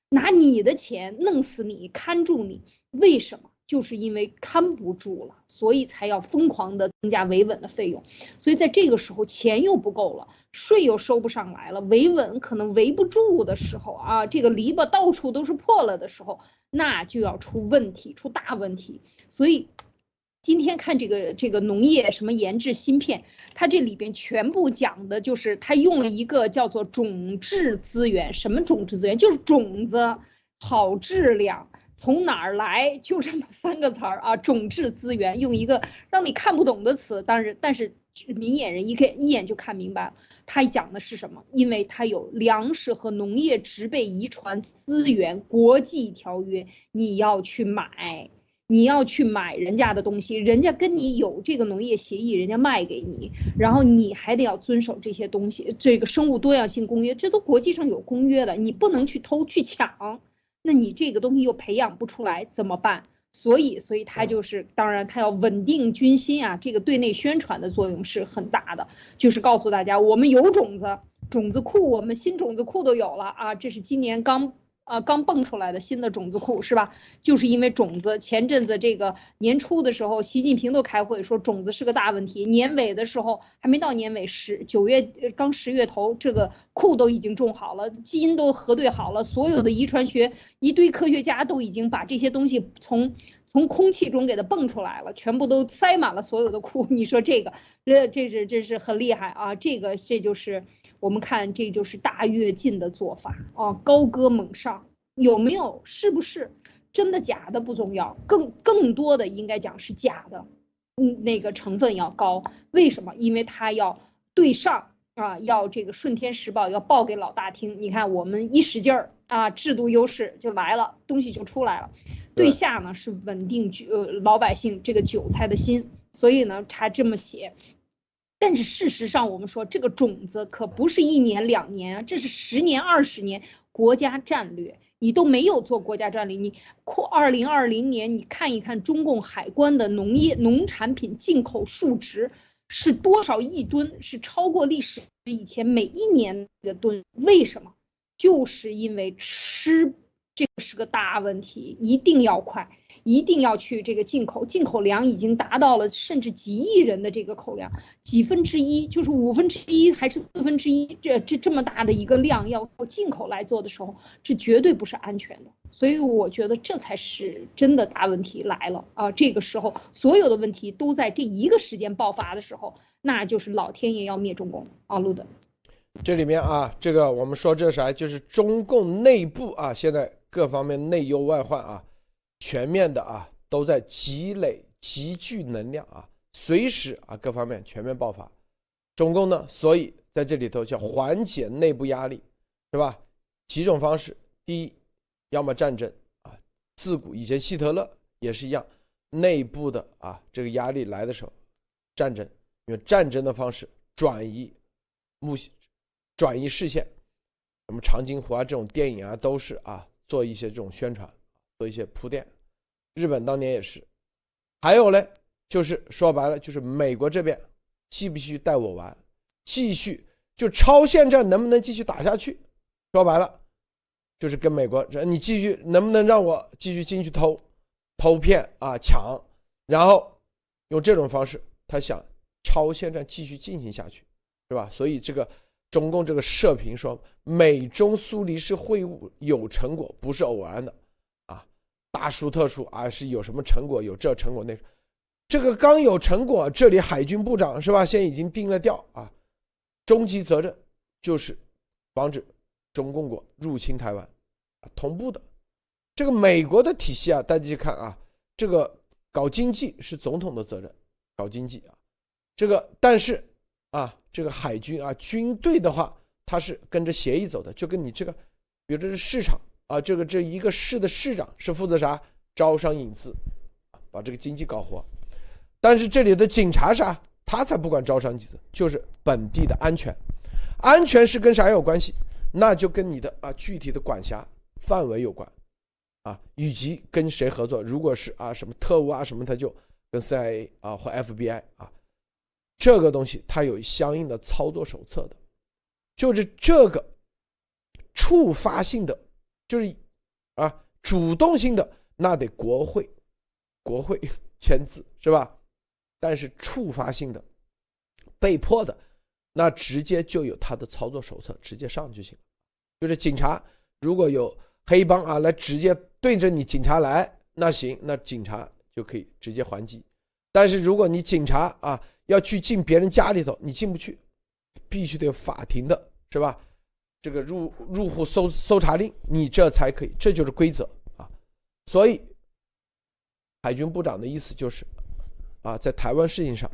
拿你的钱弄死你，看住你。为什么？就是因为看不住了，所以才要疯狂的增加维稳的费用。所以在这个时候，钱又不够了，税又收不上来了，维稳可能维不住的时候啊，这个篱笆到处都是破了的时候，那就要出问题，出大问题。所以。今天看这个这个农业什么研制芯片，它这里边全部讲的就是它用了一个叫做种质资源，什么种质资源？就是种子好质量从哪儿来？就这么三个词儿啊，种质资源用一个让你看不懂的词，但是但是明眼人一看一眼就看明白了，它讲的是什么？因为它有粮食和农业植被遗传资源国际条约，你要去买。你要去买人家的东西，人家跟你有这个农业协议，人家卖给你，然后你还得要遵守这些东西。这个生物多样性公约，这都国际上有公约的，你不能去偷去抢，那你这个东西又培养不出来怎么办？所以，所以他就是，当然他要稳定军心啊，这个对内宣传的作用是很大的，就是告诉大家我们有种子，种子库，我们新种子库都有了啊，这是今年刚。啊，刚蹦出来的新的种子库是吧？就是因为种子，前阵子这个年初的时候，习近平都开会说种子是个大问题。年尾的时候还没到年尾，十九月刚十月头，这个库都已经种好了，基因都核对好了，所有的遗传学一堆科学家都已经把这些东西从从空气中给它蹦出来了，全部都塞满了所有的库。你说这个，这这是这是很厉害啊！这个这就是。我们看，这就是大跃进的做法啊，高歌猛上，有没有？是不是真的假的不重要，更更多的应该讲是假的，嗯，那个成分要高。为什么？因为它要对上啊，要这个顺天时报要报给老大听。你看我们一使劲儿啊，制度优势就来了，东西就出来了。对下呢是稳定呃老百姓这个韭菜的心，所以呢他这么写。但是事实上，我们说这个种子可不是一年两年啊，这是十年二十年国家战略。你都没有做国家战略，你扩二零二零年，你看一看中共海关的农业农产品进口数值是多少亿吨，是超过历史以前每一年的吨。为什么？就是因为吃这个是个大问题，一定要快，一定要去这个进口，进口量已经达到了甚至几亿人的这个口量，几分之一就是五分之一还是四分之一，这这这么大的一个量要进口来做的时候，这绝对不是安全的。所以我觉得这才是真的大问题来了啊！这个时候所有的问题都在这一个时间爆发的时候，那就是老天爷要灭中共啊！路德。这里面啊，这个我们说这啥，就是中共内部啊，现在各方面内忧外患啊，全面的啊，都在积累积聚能量啊，随时啊，各方面全面爆发。中共呢，所以在这里头叫缓解内部压力，是吧？几种方式，第一，要么战争啊，自古以前希特勒也是一样，内部的啊，这个压力来的时候，战争，用战争的方式转移目。转移视线，什么长津湖啊这种电影啊都是啊做一些这种宣传，做一些铺垫。日本当年也是，还有呢，就是说白了就是美国这边继不继续带我玩，继续就超限战能不能继续打下去？说白了就是跟美国你继续能不能让我继续进去偷偷骗啊抢，然后用这种方式他想超限战继续进行下去，是吧？所以这个。中共这个社评说，美中苏黎世会晤有成果，不是偶然的，啊，大书特书啊，是有什么成果？有这成果那，这个刚有成果，这里海军部长是吧？现在已经定了调啊，终极责任就是防止中共国入侵台湾，啊，同步的，这个美国的体系啊，大家去看啊，这个搞经济是总统的责任，搞经济啊，这个但是。啊，这个海军啊，军队的话，它是跟着协议走的，就跟你这个，比如这是市场啊，这个这一个市的市长是负责啥？招商引资，把这个经济搞活。但是这里的警察啥？他才不管招商引资，就是本地的安全。安全是跟啥有关系？那就跟你的啊具体的管辖范围有关，啊，以及跟谁合作。如果是啊什么特务啊什么，他就跟 CIA 啊或 FBI 啊。这个东西它有相应的操作手册的，就是这个触发性的，就是啊主动性的，那得国会国会 签字是吧？但是触发性的、被迫的，那直接就有他的操作手册，直接上就行了。就是警察如果有黑帮啊来直接对着你警察来，那行，那警察就可以直接还击。但是如果你警察啊，要去进别人家里头，你进不去，必须得有法庭的，是吧？这个入入户搜搜查令，你这才可以，这就是规则啊。所以，海军部长的意思就是，啊，在台湾事情上，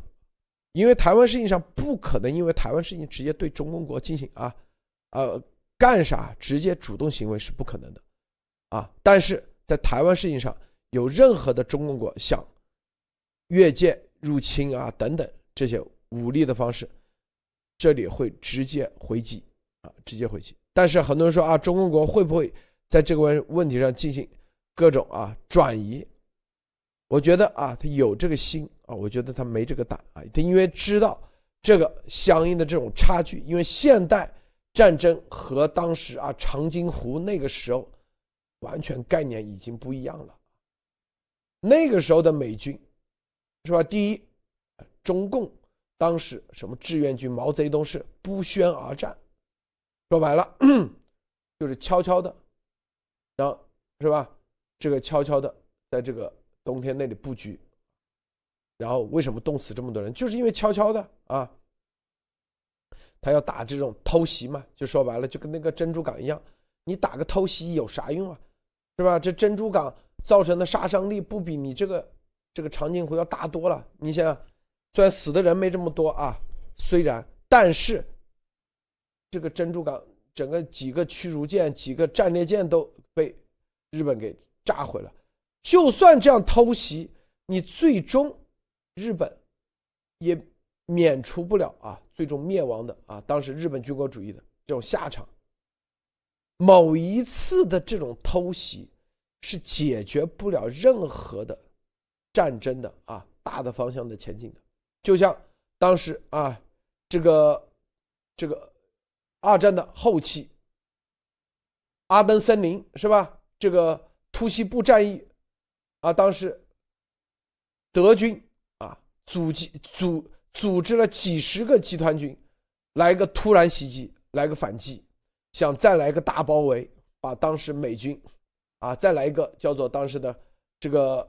因为台湾事情上不可能因为台湾事情直接对中共国进行啊，呃，干啥直接主动行为是不可能的，啊，但是在台湾事情上有任何的中共国想越界入侵啊等等。这些武力的方式，这里会直接回击啊，直接回击。但是很多人说啊，中国会不会在这个问问题上进行各种啊转移？我觉得啊，他有这个心啊，我觉得他没这个胆啊。他因为知道这个相应的这种差距，因为现代战争和当时啊长津湖那个时候完全概念已经不一样了。那个时候的美军是吧？第一。中共当时什么志愿军，毛泽东是不宣而战，说白了 就是悄悄的，然后是吧？这个悄悄的在这个冬天那里布局，然后为什么冻死这么多人？就是因为悄悄的啊，他要打这种偷袭嘛，就说白了就跟那个珍珠港一样，你打个偷袭有啥用啊？是吧？这珍珠港造成的杀伤力不比你这个这个长津湖要大多了，你想想。虽然死的人没这么多啊，虽然，但是这个珍珠港整个几个驱逐舰、几个战列舰都被日本给炸毁了。就算这样偷袭，你最终日本也免除不了啊，最终灭亡的啊，当时日本军国主义的这种下场。某一次的这种偷袭是解决不了任何的战争的啊，大的方向的前进的。就像当时啊，这个这个二战的后期，阿登森林是吧？这个突袭部战役啊，当时德军啊组织组组织了几十个集团军，来个突然袭击，来个反击，想再来个大包围，把当时美军啊再来一个叫做当时的这个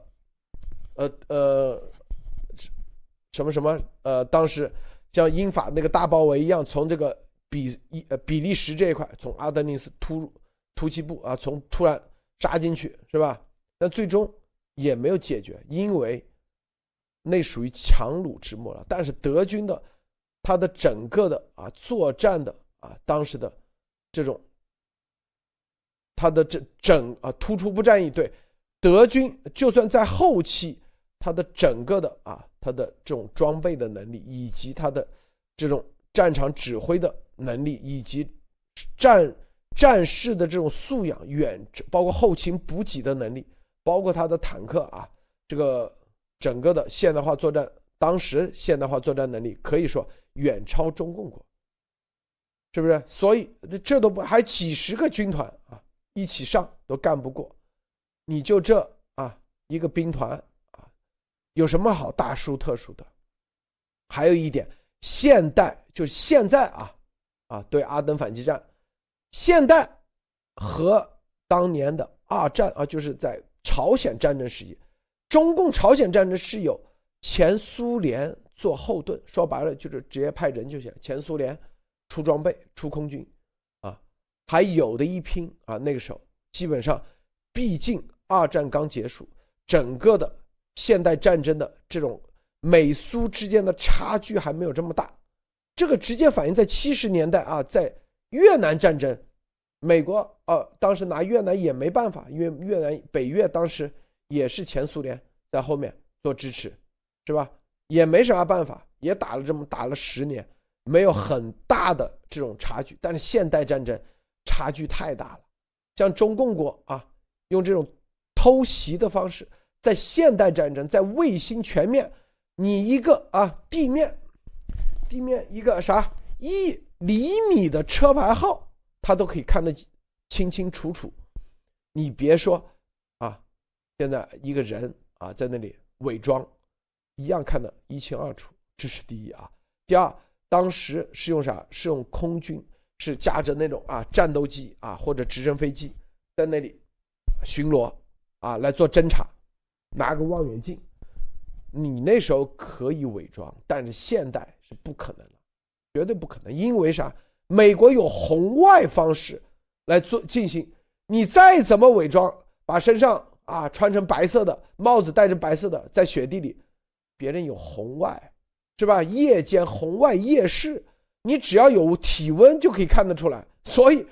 呃呃什么什么呃，当时像英法那个大包围一样，从这个比一呃比利时这一块，从阿德尼斯突入突击部啊，从突然扎进去是吧？但最终也没有解决，因为那属于强弩之末了。但是德军的他的整个的啊作战的啊当时的这种他的这整啊突出部战役，对德军就算在后期，他的整个的啊他的这种装备的能力，以及他的这种战场指挥的能力，以及战战士的这种素养，远包括后勤补给的能力，包括他的坦克啊，这个整个的现代化作战，当时现代化作战能力可以说远超中共国，是不是？所以这都不还几十个军团啊一起上都干不过，你就这啊一个兵团，有什么好大书特书的？还有一点，现代就是现在啊啊对阿登反击战。现代和当年的二战啊，就是在朝鲜战争时期，中共朝鲜战争是有前苏联做后盾，说白了就是直接派人就行。前苏联出装备、出空军，啊，还有的一拼啊。那个时候基本上，毕竟二战刚结束，整个的现代战争的这种美苏之间的差距还没有这么大，这个直接反映在七十年代啊，在。越南战争，美国呃当时拿越南也没办法，因为越南北越当时也是前苏联在后面做支持，是吧？也没啥办法，也打了这么打了十年，没有很大的这种差距。但是现代战争差距太大了，像中共国啊，用这种偷袭的方式，在现代战争，在卫星全面，你一个啊地面，地面一个啥一。厘米的车牌号，他都可以看得清清楚楚。你别说啊，现在一个人啊在那里伪装，一样看得一清二楚。这是第一啊。第二，当时是用啥？是用空军，是驾着那种啊战斗机啊或者直升飞机在那里巡逻啊来做侦察，拿个望远镜。你那时候可以伪装，但是现代是不可能的。绝对不可能，因为啥？美国有红外方式来做进行。你再怎么伪装，把身上啊穿成白色的帽子，戴着白色的，在雪地里，别人有红外，是吧？夜间红外夜视，你只要有体温就可以看得出来。所以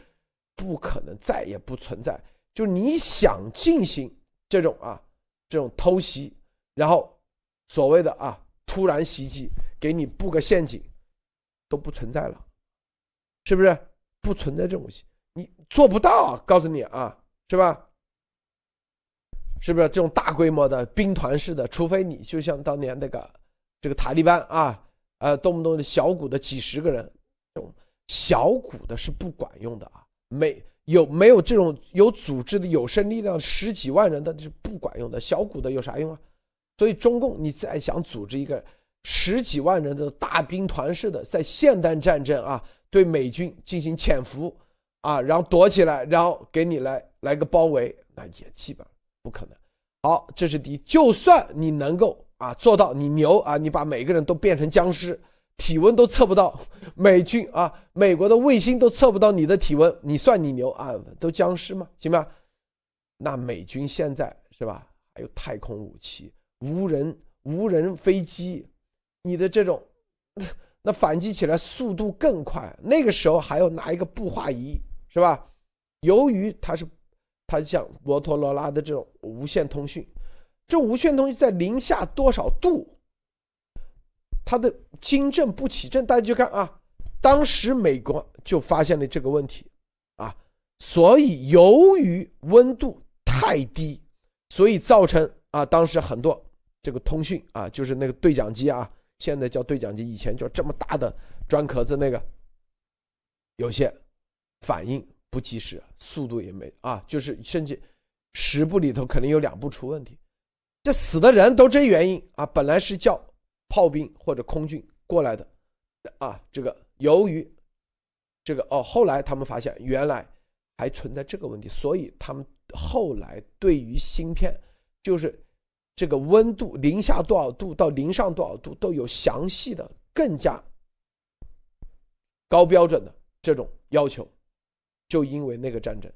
不可能，再也不存在。就你想进行这种啊这种偷袭，然后所谓的啊突然袭击，给你布个陷阱。都不存在了，是不是不存在这种？你做不到，告诉你啊，是吧？是不是这种大规模的兵团式的？除非你就像当年那个这个塔利班啊，呃，动不动的小股的几十个人，这种小股的是不管用的啊。没有没有这种有组织的有生力量十几万人的是不管用的，小股的有啥用啊？所以中共你再想组织一个。十几万人的大兵团式的在现代战争啊，对美军进行潜伏啊，然后躲起来，然后给你来来个包围，那也基本不可能。好，这是第一。就算你能够啊做到，你牛啊，你把每个人都变成僵尸，体温都测不到，美军啊，美国的卫星都测不到你的体温，你算你牛啊？都僵尸吗？行吧？那美军现在是吧？还有太空武器、无人无人飞机。你的这种，那反击起来速度更快。那个时候还要拿一个步话仪，是吧？由于它是，它像摩托罗拉的这种无线通讯，这无线通讯在零下多少度，它的惊震不起震。大家就看啊，当时美国就发现了这个问题啊，所以由于温度太低，所以造成啊，当时很多这个通讯啊，就是那个对讲机啊。现在叫对讲机，以前就这么大的砖壳子那个，有些反应不及时，速度也没啊，就是甚至十步里头肯定有两步出问题。这死的人都这原因啊，本来是叫炮兵或者空军过来的啊，这个由于这个哦，后来他们发现原来还存在这个问题，所以他们后来对于芯片就是这个温度零下多少度到零上多少度都有详细的、更加高标准的这种要求。就因为那个战争，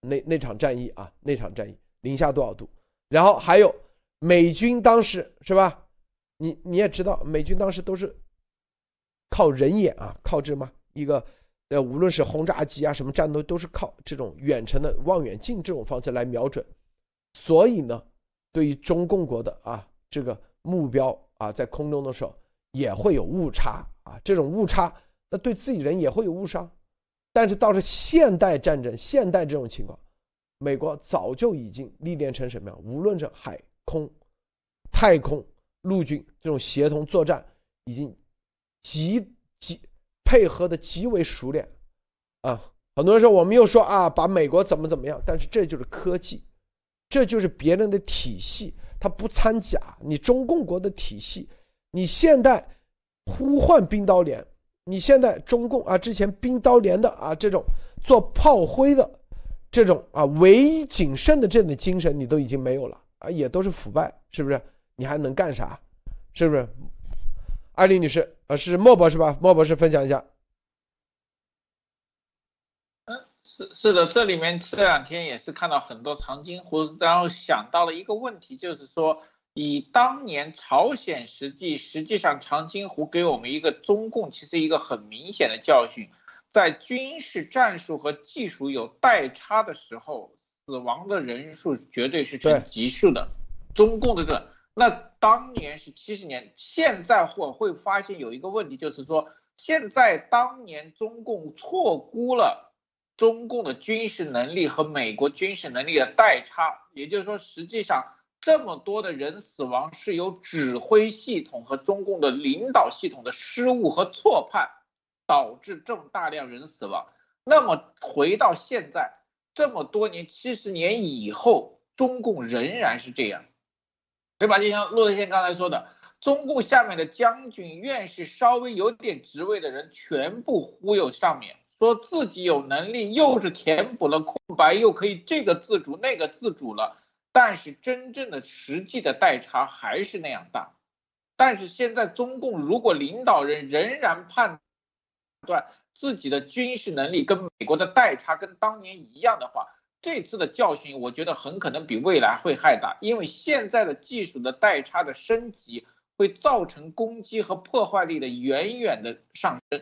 那那场战役啊，那场战役零下多少度？然后还有美军当时是吧？你你也知道，美军当时都是靠人眼啊，靠这么一个呃，无论是轰炸机啊，什么战斗都是靠这种远程的望远镜这种方式来瞄准。所以呢，对于中共国的啊这个目标啊，在空中的时候也会有误差啊，这种误差那对自己人也会有误伤。但是到了现代战争，现代这种情况，美国早就已经历练成什么样？无论是海空、太空、陆军这种协同作战，已经极极配合的极为熟练啊！很多人说我们又说啊，把美国怎么怎么样？但是这就是科技，这就是别人的体系，它不掺假。你中共国的体系，你现在呼唤冰刀连。你现在中共啊，之前冰刀连的啊，这种做炮灰的，这种啊唯一谨慎的这种精神，你都已经没有了啊，也都是腐败，是不是？你还能干啥？是不是？艾丽女士，呃，是莫博士吧？莫博士分享一下。嗯，是是的，这里面这两天也是看到很多长津湖，然后想到了一个问题，就是说。以当年朝鲜实际，实际上长津湖给我们一个中共其实一个很明显的教训，在军事战术和技术有代差的时候，死亡的人数绝对是呈急数的。中共的这那当年是七十年，现在或会发现有一个问题，就是说现在当年中共错估了中共的军事能力和美国军事能力的代差，也就是说实际上。这么多的人死亡是由指挥系统和中共的领导系统的失误和错判导致这么大量人死亡。那么回到现在这么多年，七十年以后，中共仍然是这样，对吧？就像骆德先刚才说的，中共下面的将军、院士，稍微有点职位的人，全部忽悠上面，说自己有能力，又是填补了空白，又可以这个自主那个自主了。但是真正的实际的代差还是那样大，但是现在中共如果领导人仍然判断自己的军事能力跟美国的代差跟当年一样的话，这次的教训我觉得很可能比未来会害大，因为现在的技术的代差的升级会造成攻击和破坏力的远远的上升，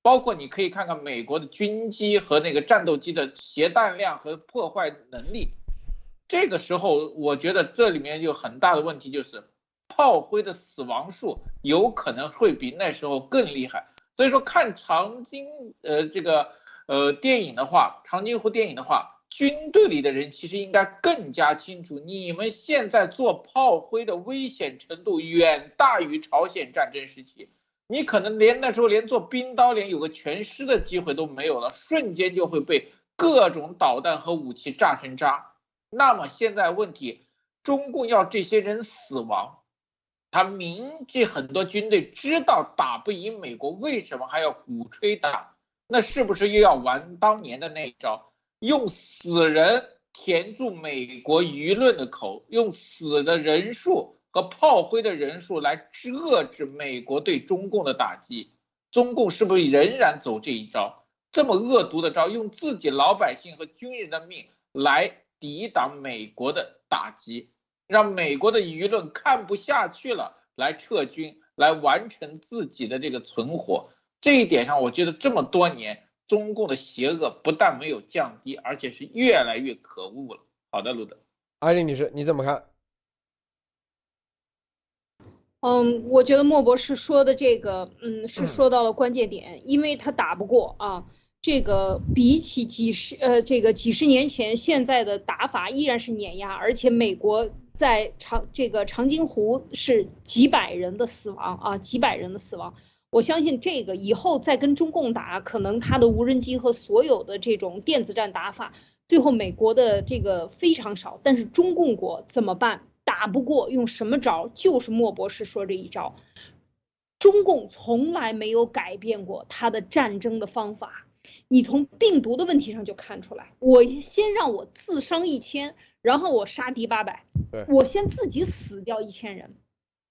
包括你可以看看美国的军机和那个战斗机的携弹量和破坏能力。这个时候，我觉得这里面有很大的问题，就是炮灰的死亡数有可能会比那时候更厉害。所以说，看长津呃这个呃电影的话，长津湖电影的话，军队里的人其实应该更加清楚，你们现在做炮灰的危险程度远大于朝鲜战争时期，你可能连那时候连做冰刀连有个全尸的机会都没有了，瞬间就会被各种导弹和武器炸成渣。那么现在问题，中共要这些人死亡，他明知很多军队知道打不赢美国，为什么还要鼓吹打？那是不是又要玩当年的那一招，用死人填住美国舆论的口，用死的人数和炮灰的人数来遏制美国对中共的打击？中共是不是仍然走这一招？这么恶毒的招，用自己老百姓和军人的命来？抵挡美国的打击，让美国的舆论看不下去了，来撤军，来完成自己的这个存活。这一点上，我觉得这么多年，中共的邪恶不但没有降低，而且是越来越可恶了。好的，路德，艾丽女士，你怎么看？嗯，我觉得莫博士说的这个，嗯，是说到了关键点，因为他打不过啊。这个比起几十呃，这个几十年前，现在的打法依然是碾压，而且美国在长这个长津湖是几百人的死亡啊，几百人的死亡。我相信这个以后再跟中共打，可能他的无人机和所有的这种电子战打法最后美国的这个非常少，但是中共国怎么办？打不过用什么招？就是莫博士说这一招，中共从来没有改变过他的战争的方法。你从病毒的问题上就看出来，我先让我自伤一千，然后我杀敌八百，我先自己死掉一千人，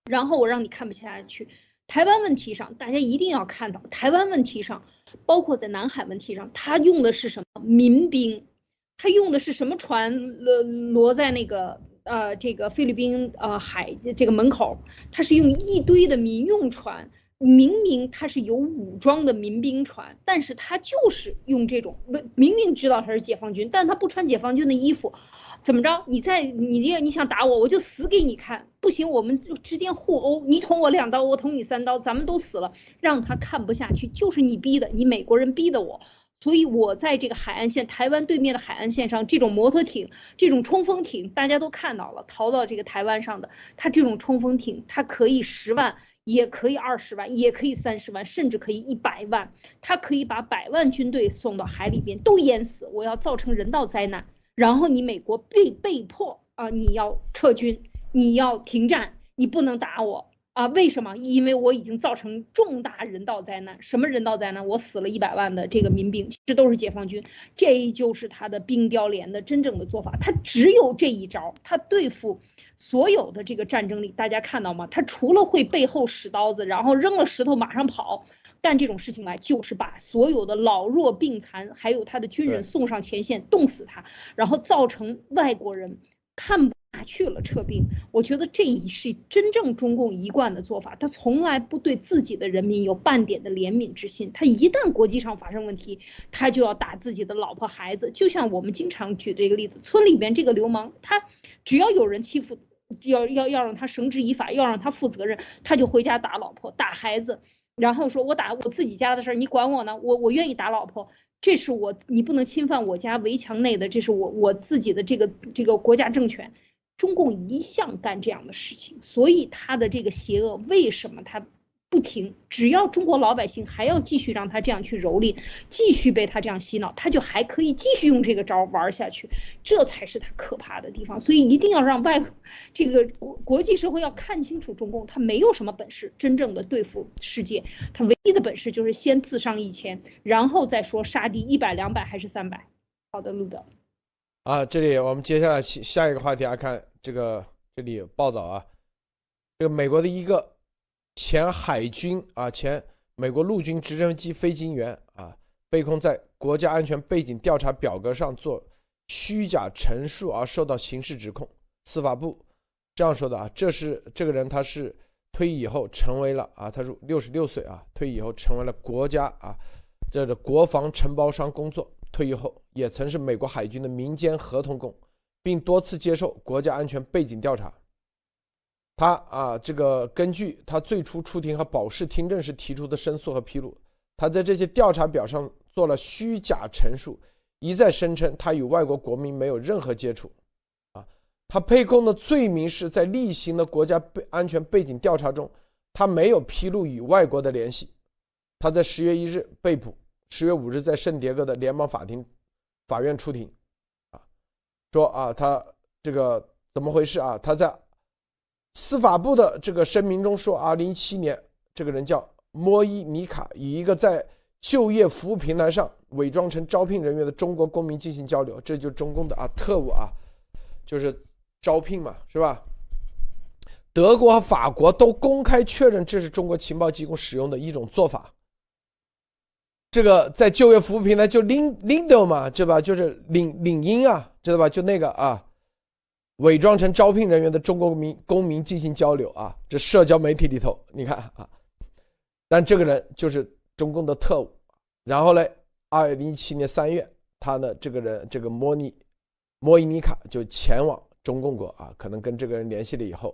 然后我让你看不下去。台湾问题上，大家一定要看到，台湾问题上，包括在南海问题上，他用的是什么民兵？他用的是什么船？呃，挪在那个呃这个菲律宾呃海这个门口，他是用一堆的民用船。明明他是有武装的民兵船，但是他就是用这种，明明知道他是解放军，但他不穿解放军的衣服，怎么着？你在你你你想打我，我就死给你看，不行，我们就之间互殴，你捅我两刀，我捅你三刀，咱们都死了，让他看不下去，就是你逼的，你美国人逼的我，所以我在这个海岸线，台湾对面的海岸线上，这种摩托艇，这种冲锋艇，大家都看到了，逃到这个台湾上的，他这种冲锋艇，它可以十万。也可以二十万，也可以三十万，甚至可以一百万。他可以把百万军队送到海里边都淹死。我要造成人道灾难，然后你美国被被迫啊，你要撤军，你要停战，你不能打我啊？为什么？因为我已经造成重大人道灾难。什么人道灾难？我死了一百万的这个民兵，这都是解放军。这就是他的冰雕连的真正的做法。他只有这一招，他对付。所有的这个战争里，大家看到吗？他除了会背后使刀子，然后扔了石头马上跑，干这种事情来，就是把所有的老弱病残，还有他的军人送上前线，冻死他，然后造成外国人看不下去了，撤兵。我觉得这一是真正中共一贯的做法，他从来不对自己的人民有半点的怜悯之心。他一旦国际上发生问题，他就要打自己的老婆孩子。就像我们经常举这个例子，村里边这个流氓，他只要有人欺负。要要要让他绳之以法，要让他负责任，他就回家打老婆、打孩子，然后说：“我打我自己家的事儿，你管我呢？我我愿意打老婆，这是我你不能侵犯我家围墙内的，这是我我自己的这个这个国家政权。”中共一向干这样的事情，所以他的这个邪恶为什么他？不停，只要中国老百姓还要继续让他这样去蹂躏，继续被他这样洗脑，他就还可以继续用这个招玩下去，这才是他可怕的地方。所以一定要让外这个国国际社会要看清楚，中共他没有什么本事真正的对付世界，他唯一的本事就是先自伤一千，然后再说杀敌一百、两百还是三百。好的，路德。啊，这里我们接下来下下一个话题啊看这个这里报道啊，这个美国的一个。前海军啊，前美国陆军直升机飞行员啊，被控在国家安全背景调查表格上做虚假陈述而受到刑事指控。司法部这样说的啊，这是这个人他是退役以后成为了啊，他是六十六岁啊，退役以后成为了国家啊，这个国防承包商工作。退役后也曾是美国海军的民间合同工，并多次接受国家安全背景调查。他啊，这个根据他最初出庭和保释听证时提出的申诉和披露，他在这些调查表上做了虚假陈述，一再声称他与外国国民没有任何接触。啊，他被控的罪名是在例行的国家背安全背景调查中，他没有披露与外国的联系。他在十月一日被捕，十月五日在圣迭戈的联邦法庭法院出庭。啊，说啊，他这个怎么回事啊？他在。司法部的这个声明中说，二零一七年，这个人叫莫伊尼卡，与一个在就业服务平台上伪装成招聘人员的中国公民进行交流，这就是中共的啊特务啊，就是招聘嘛，是吧？德国和法国都公开确认这是中国情报机构使用的一种做法。这个在就业服务平台就 Lin Lindo 嘛，对吧？就是领领英啊，知道吧？就那个啊。伪装成招聘人员的中国公民公民进行交流啊，这社交媒体里头你看啊，但这个人就是中共的特务。然后呢，二零一七年三月，他呢这个人这个莫尼莫伊尼卡就前往中共国啊，可能跟这个人联系了以后，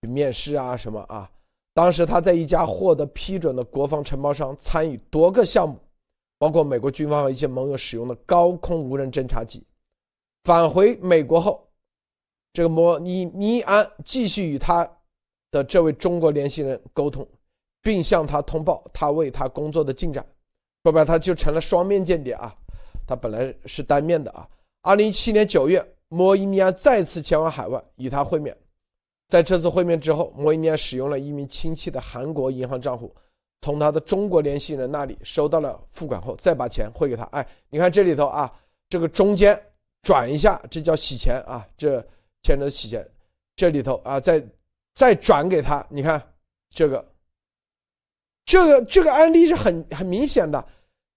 去面试啊什么啊。当时他在一家获得批准的国防承包商参与多个项目，包括美国军方和一些盟友使用的高空无人侦察机。返回美国后。这个摩尼尼安继续与他的这位中国联系人沟通，并向他通报他为他工作的进展。说白，他就成了双面间谍啊！他本来是单面的啊。二零一七年九月，莫伊尼安再次前往海外与他会面。在这次会面之后，莫伊尼安使用了一名亲戚的韩国银行账户，从他的中国联系人那里收到了付款后，再把钱汇给他。哎，你看这里头啊，这个中间转一下，这叫洗钱啊，这牵扯洗钱。这里头啊，再再转给他，你看这个，这个这个案例是很很明显的，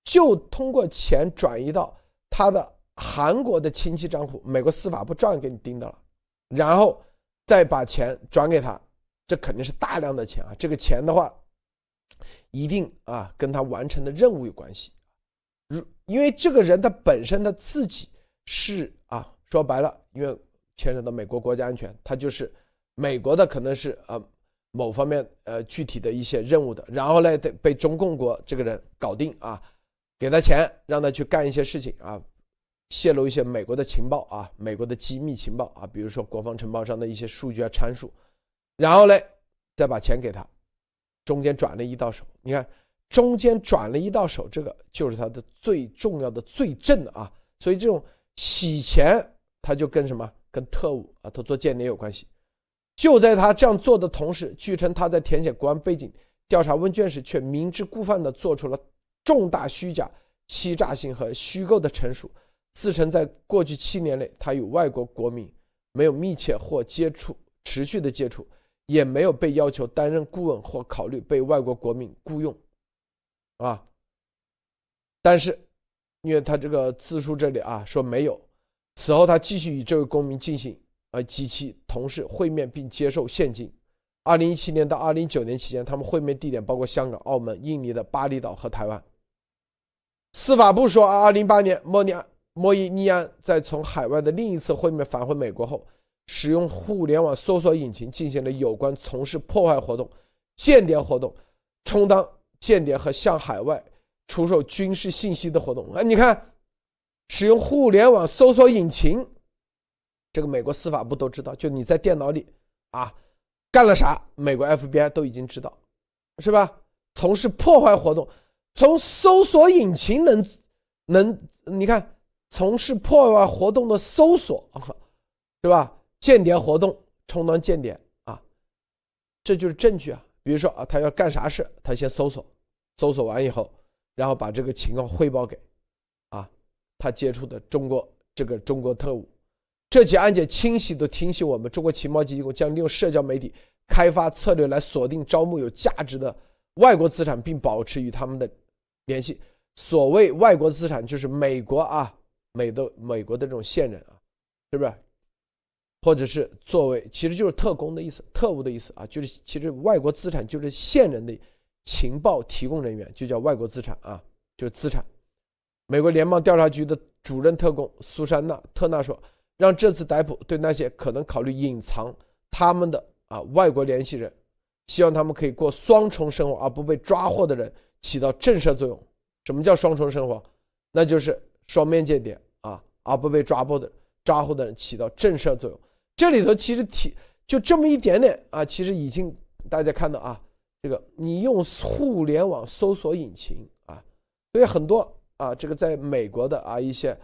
就通过钱转移到他的。韩国的亲戚账户，美国司法部照样给你盯到了，然后再把钱转给他，这肯定是大量的钱啊！这个钱的话，一定啊跟他完成的任务有关系。如因为这个人他本身他自己是啊，说白了，因为牵扯到美国国家安全，他就是美国的可能是呃某方面呃具体的一些任务的，然后呢被中共国这个人搞定啊，给他钱让他去干一些事情啊。泄露一些美国的情报啊，美国的机密情报啊，比如说国防承包商的一些数据啊参数，然后呢，再把钱给他，中间转了一到手。你看，中间转了一到手，这个就是他的最重要的罪证啊。所以这种洗钱，他就跟什么？跟特务啊，他做间谍有关系。就在他这样做的同时，据称他在填写国安背景调查问卷时，却明知故犯的做出了重大虚假、欺诈性和虚构的陈述。自称在过去七年内，他与外国国民没有密切或接触、持续的接触，也没有被要求担任顾问或考虑被外国国民雇佣，啊。但是，因为他这个自述这里啊说没有，此后他继续与这位公民进行呃及其同事会面并接受现金。二零一七年到二零一九年期间，他们会面地点包括香港、澳门、印尼的巴厘岛和台湾。司法部说，二零一八年莫尼。莫伊尼安在从海外的另一次会面返回美国后，使用互联网搜索引擎进行了有关从事破坏活动、间谍活动、充当间谍和向海外出售军事信息的活动。哎，你看，使用互联网搜索引擎，这个美国司法部都知道。就你在电脑里啊干了啥，美国 FBI 都已经知道，是吧？从事破坏活动，从搜索引擎能能，你看。从事破坏活动的搜索，是吧？间谍活动，充当间谍啊，这就是证据啊。比如说啊，他要干啥事，他先搜索，搜索完以后，然后把这个情况汇报给，他接触的中国这个中国特务。这起案件清晰的提醒我们，中国情报机构将利用社交媒体开发策略来锁定招募有价值的外国资产，并保持与他们的联系。所谓外国资产，就是美国啊。美的美国的这种线人啊，是不是？或者是作为，其实就是特工的意思，特务的意思啊，就是其实外国资产就是线人的情报提供人员，就叫外国资产啊，就是资产。美国联邦调查局的主任特工苏珊娜·特纳说：“让这次逮捕对那些可能考虑隐藏他们的啊外国联系人，希望他们可以过双重生活而不被抓获的人起到震慑作用。什么叫双重生活？那就是双面间谍啊。”而不被抓捕的抓获的人起到震慑作用。这里头其实提就这么一点点啊，其实已经大家看到啊，这个你用互联网搜索引擎啊，所以很多啊，这个在美国的啊一些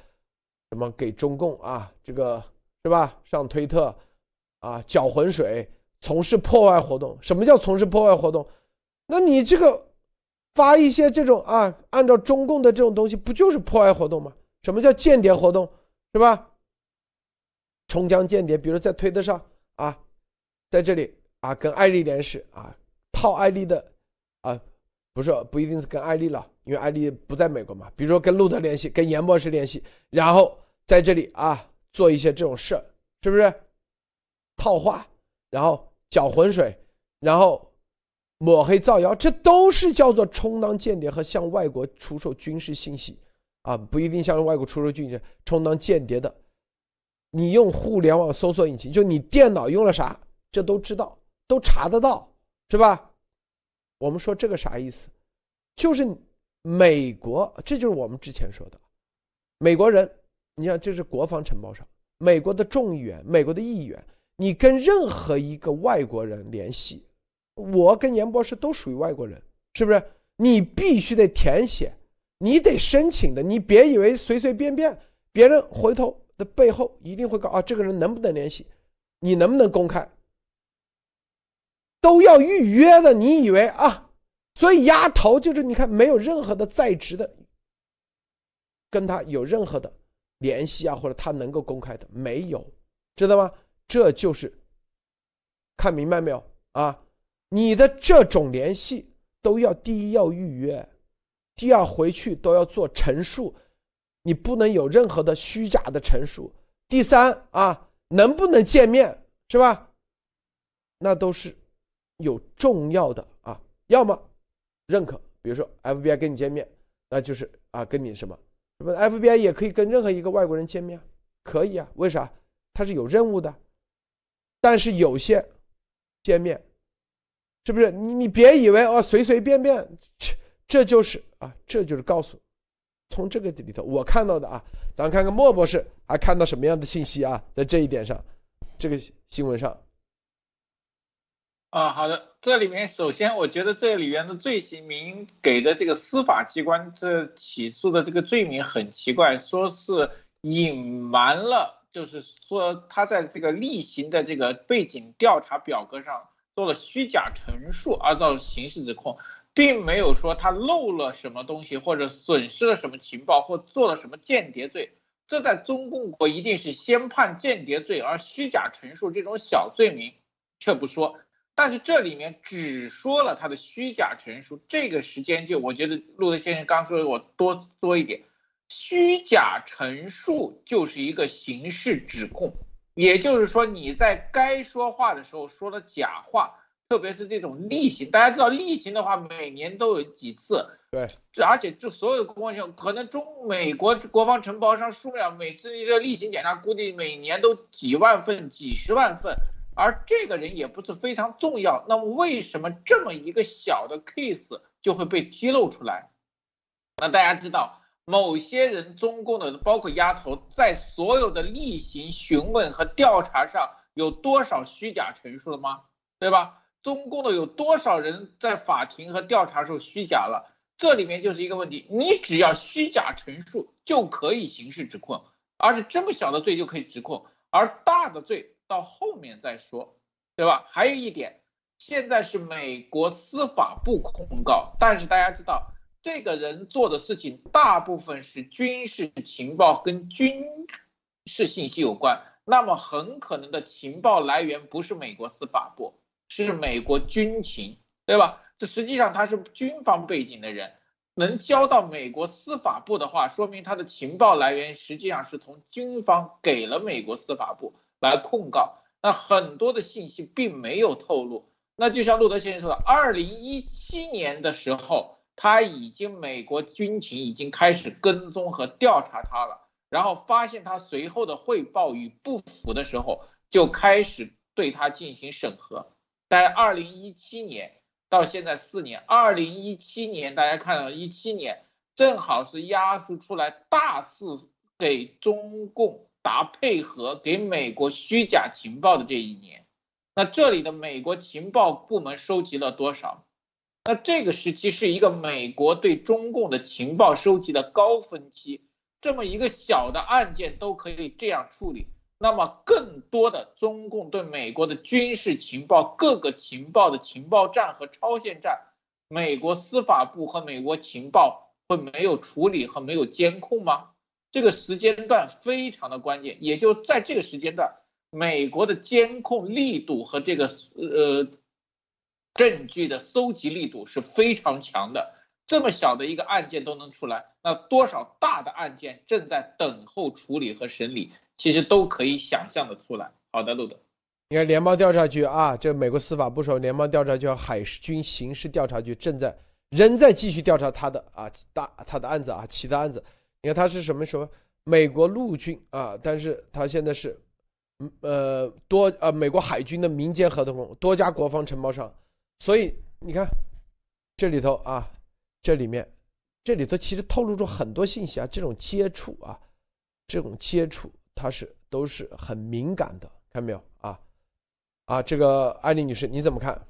什么给中共啊这个是吧上推特啊搅浑水，从事破坏活动。什么叫从事破坏活动？那你这个发一些这种啊，按照中共的这种东西，不就是破坏活动吗？什么叫间谍活动，是吧？冲江间谍，比如在推特上啊，在这里啊，跟艾丽联系啊，套艾丽的啊，不是不一定是跟艾丽了，因为艾丽不在美国嘛。比如说跟路德联系，跟严博士联系，然后在这里啊做一些这种事是不是？套话，然后搅浑水，然后抹黑造谣，这都是叫做充当间谍和向外国出售军事信息。啊，不一定向外国出售军事，充当间谍的，你用互联网搜索引擎，就你电脑用了啥，这都知道，都查得到，是吧？我们说这个啥意思？就是美国，这就是我们之前说的，美国人，你看这是国防承包商，美国的众议员，美国的议员，你跟任何一个外国人联系，我跟严博士都属于外国人，是不是？你必须得填写。你得申请的，你别以为随随便便，别人回头的背后一定会告啊，这个人能不能联系，你能不能公开，都要预约的。你以为啊？所以丫头就是你看，没有任何的在职的跟他有任何的联系啊，或者他能够公开的没有，知道吗？这就是看明白没有啊？你的这种联系都要第一要预约，第二回去都要做陈述，你不能有任何的虚假的陈述。第三啊，能不能见面是吧？那都是有重要的啊，要么。认可，比如说 FBI 跟你见面，那就是啊，跟你什么什么 FBI 也可以跟任何一个外国人见面，可以啊？为啥？他是有任务的。但是有些见面，是不是？你你别以为哦，随随便便，这这就是啊，这就是告诉，从这个里头我看到的啊，咱看看莫博士还看到什么样的信息啊？在这一点上，这个新闻上。啊，好的，这里面首先我觉得这里面的罪行名给的这个司法机关这起诉的这个罪名很奇怪，说是隐瞒了，就是说他在这个例行的这个背景调查表格上做了虚假陈述而造刑事指控，并没有说他漏了什么东西或者损失了什么情报或做了什么间谍罪，这在中共国一定是先判间谍罪，而虚假陈述这种小罪名却不说。但是这里面只说了他的虚假陈述，这个时间就我觉得路德先生刚说的，我多说一点，虚假陈述就是一个刑事指控，也就是说你在该说话的时候说了假话，特别是这种例行，大家知道例行的话每年都有几次，对，而且这所有的公安性可能中美国国防承包商数量每次一个例行检查估计每年都几万份、几十万份。而这个人也不是非常重要，那么为什么这么一个小的 case 就会被披露出来？那大家知道，某些人中共的包括丫头，在所有的例行询问和调查上有多少虚假陈述了吗？对吧？中共的有多少人在法庭和调查时候虚假了？这里面就是一个问题，你只要虚假陈述就可以刑事指控，而且这么小的罪就可以指控，而大的罪。到后面再说，对吧？还有一点，现在是美国司法部控告，但是大家知道，这个人做的事情大部分是军事情报跟军事信息有关，那么很可能的情报来源不是美国司法部，是美国军情，对吧？这实际上他是军方背景的人，能交到美国司法部的话，说明他的情报来源实际上是从军方给了美国司法部。来控告，那很多的信息并没有透露。那就像路德先生说的，二零一七年的时候，他已经美国军情已经开始跟踪和调查他了，然后发现他随后的汇报与不符的时候，就开始对他进行审核。在二零一七年到现在四年，二零一七年大家看到一七年正好是压缩出来大肆给中共。达配合给美国虚假情报的这一年，那这里的美国情报部门收集了多少？那这个时期是一个美国对中共的情报收集的高峰期，这么一个小的案件都可以这样处理，那么更多的中共对美国的军事情报、各个情报的情报站和超限站，美国司法部和美国情报会没有处理和没有监控吗？这个时间段非常的关键，也就在这个时间段，美国的监控力度和这个呃证据的搜集力度是非常强的。这么小的一个案件都能出来，那多少大的案件正在等候处理和审理，其实都可以想象的出来。好的，路德，你看联邦调查局啊，这美国司法部首联邦调查局海军刑事调查局正在仍在继续调查他的啊大他的案子啊其他案子。你看他是什么什么？美国陆军啊，但是他现在是，呃，多呃，美国海军的民间合同工多家国防承包商，所以你看这里头啊，这里面这里头其实透露出很多信息啊，这种接触啊，这种接触它是都是很敏感的，看到没有啊？啊，这个艾丽女士你怎么看？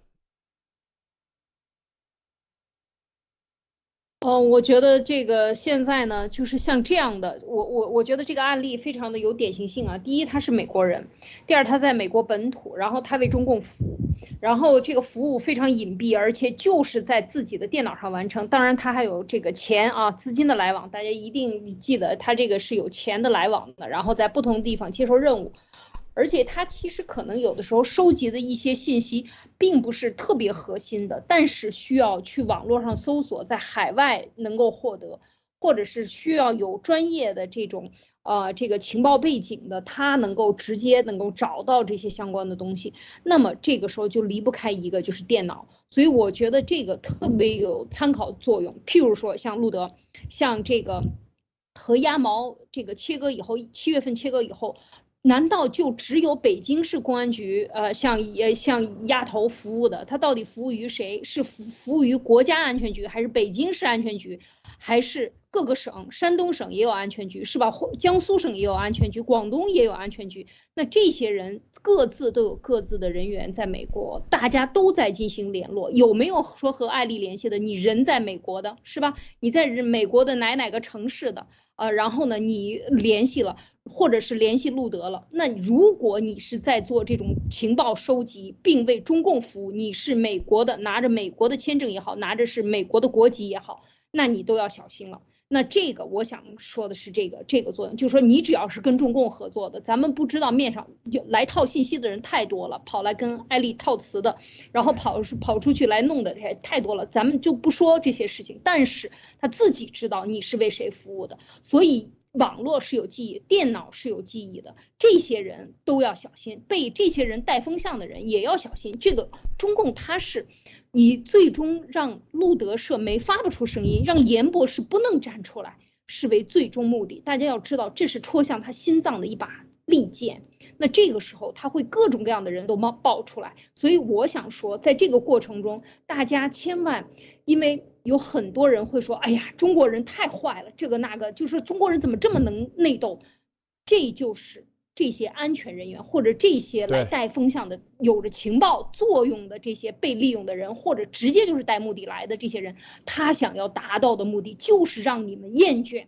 嗯，我觉得这个现在呢，就是像这样的，我我我觉得这个案例非常的有典型性啊。第一，他是美国人；第二，他在美国本土，然后他为中共服务，然后这个服务非常隐蔽，而且就是在自己的电脑上完成。当然，他还有这个钱啊，资金的来往，大家一定记得他这个是有钱的来往的，然后在不同地方接受任务。而且他其实可能有的时候收集的一些信息并不是特别核心的，但是需要去网络上搜索，在海外能够获得，或者是需要有专业的这种呃这个情报背景的，他能够直接能够找到这些相关的东西。那么这个时候就离不开一个就是电脑，所以我觉得这个特别有参考作用。譬如说像路德，像这个和鸭毛这个切割以后，七月份切割以后。难道就只有北京市公安局，呃，向呃向丫头服务的？他到底服务于谁？是服服务于国家安全局，还是北京市安全局，还是各个省？山东省也有安全局，是吧？江苏省也有安全局，广东也有安全局。那这些人各自都有各自的人员在美国，大家都在进行联络。有没有说和艾丽联系的？你人在美国的，是吧？你在美国的哪哪个城市的？呃，然后呢，你联系了。或者是联系路德了。那如果你是在做这种情报收集，并为中共服务，你是美国的，拿着美国的签证也好，拿着是美国的国籍也好，那你都要小心了。那这个我想说的是这个这个作用，就是说你只要是跟中共合作的，咱们不知道面上来套信息的人太多了，跑来跟艾丽套词的，然后跑是跑出去来弄的也太多了，咱们就不说这些事情。但是他自己知道你是为谁服务的，所以。网络是有记忆，电脑是有记忆的，这些人都要小心，被这些人带风向的人也要小心。这个中共他是，你最终让路德社没发不出声音，让严博士不能站出来，是为最终目的。大家要知道，这是戳向他心脏的一把利剑。那这个时候他会各种各样的人都冒爆出来。所以我想说，在这个过程中，大家千万，因为。有很多人会说：“哎呀，中国人太坏了，这个那个，就是中国人怎么这么能内斗？”这就是这些安全人员或者这些来带风向的、有着情报作用的这些被利用的人，或者直接就是带目的来的这些人，他想要达到的目的就是让你们厌倦，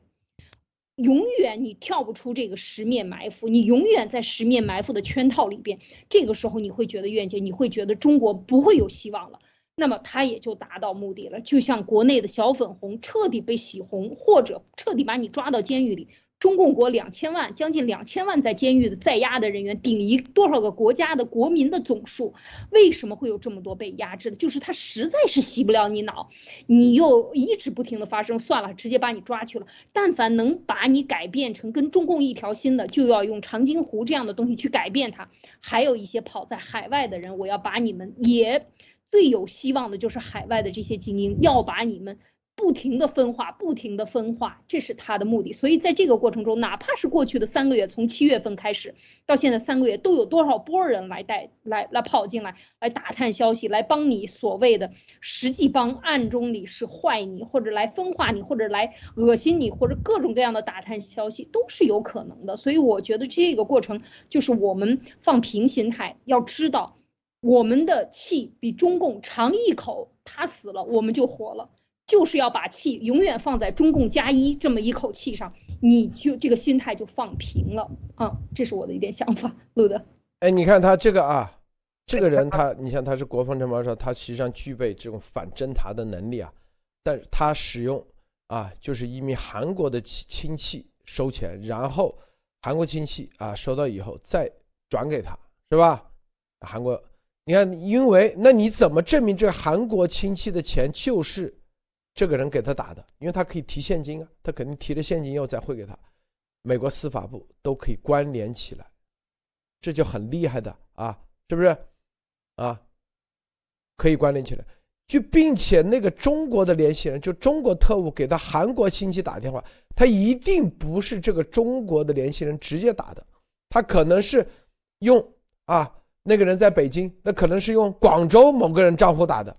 永远你跳不出这个十面埋伏，你永远在十面埋伏的圈套里边。这个时候你会觉得厌倦，你会觉得中国不会有希望了。那么他也就达到目的了，就像国内的小粉红彻底被洗红，或者彻底把你抓到监狱里。中共国两千万，将近两千万在监狱的在押的人员，顶一多少个国家的国民的总数？为什么会有这么多被压制的？就是他实在是洗不了你脑，你又一直不停的发生，算了，直接把你抓去了。但凡能把你改变成跟中共一条心的，就要用长津湖这样的东西去改变他。还有一些跑在海外的人，我要把你们也。最有希望的就是海外的这些精英，要把你们不停的分化，不停的分化，这是他的目的。所以在这个过程中，哪怕是过去的三个月，从七月份开始到现在三个月，都有多少波人来带来来跑进来，来打探消息，来帮你所谓的实际帮暗中里是坏你，或者来分化你，或者来恶心你，或者各种各样的打探消息都是有可能的。所以我觉得这个过程就是我们放平心态，要知道。我们的气比中共长一口，他死了，我们就活了。就是要把气永远放在中共加一这么一口气上，你就这个心态就放平了啊。这是我的一点想法，路德。哎，你看他这个啊，这个人 他，你像他是国防承包商，他实际上具备这种反侦查的能力啊。但是他使用啊，就是一名韩国的亲亲戚收钱，然后韩国亲戚啊收到以后再转给他，是吧？韩国。你看，因为那你怎么证明这个韩国亲戚的钱就是这个人给他打的？因为他可以提现金啊，他肯定提了现金以后再汇给他。美国司法部都可以关联起来，这就很厉害的啊，是不是？啊，可以关联起来，就并且那个中国的联系人，就中国特务给他韩国亲戚打电话，他一定不是这个中国的联系人直接打的，他可能是用啊。那个人在北京，那可能是用广州某个人账户打的，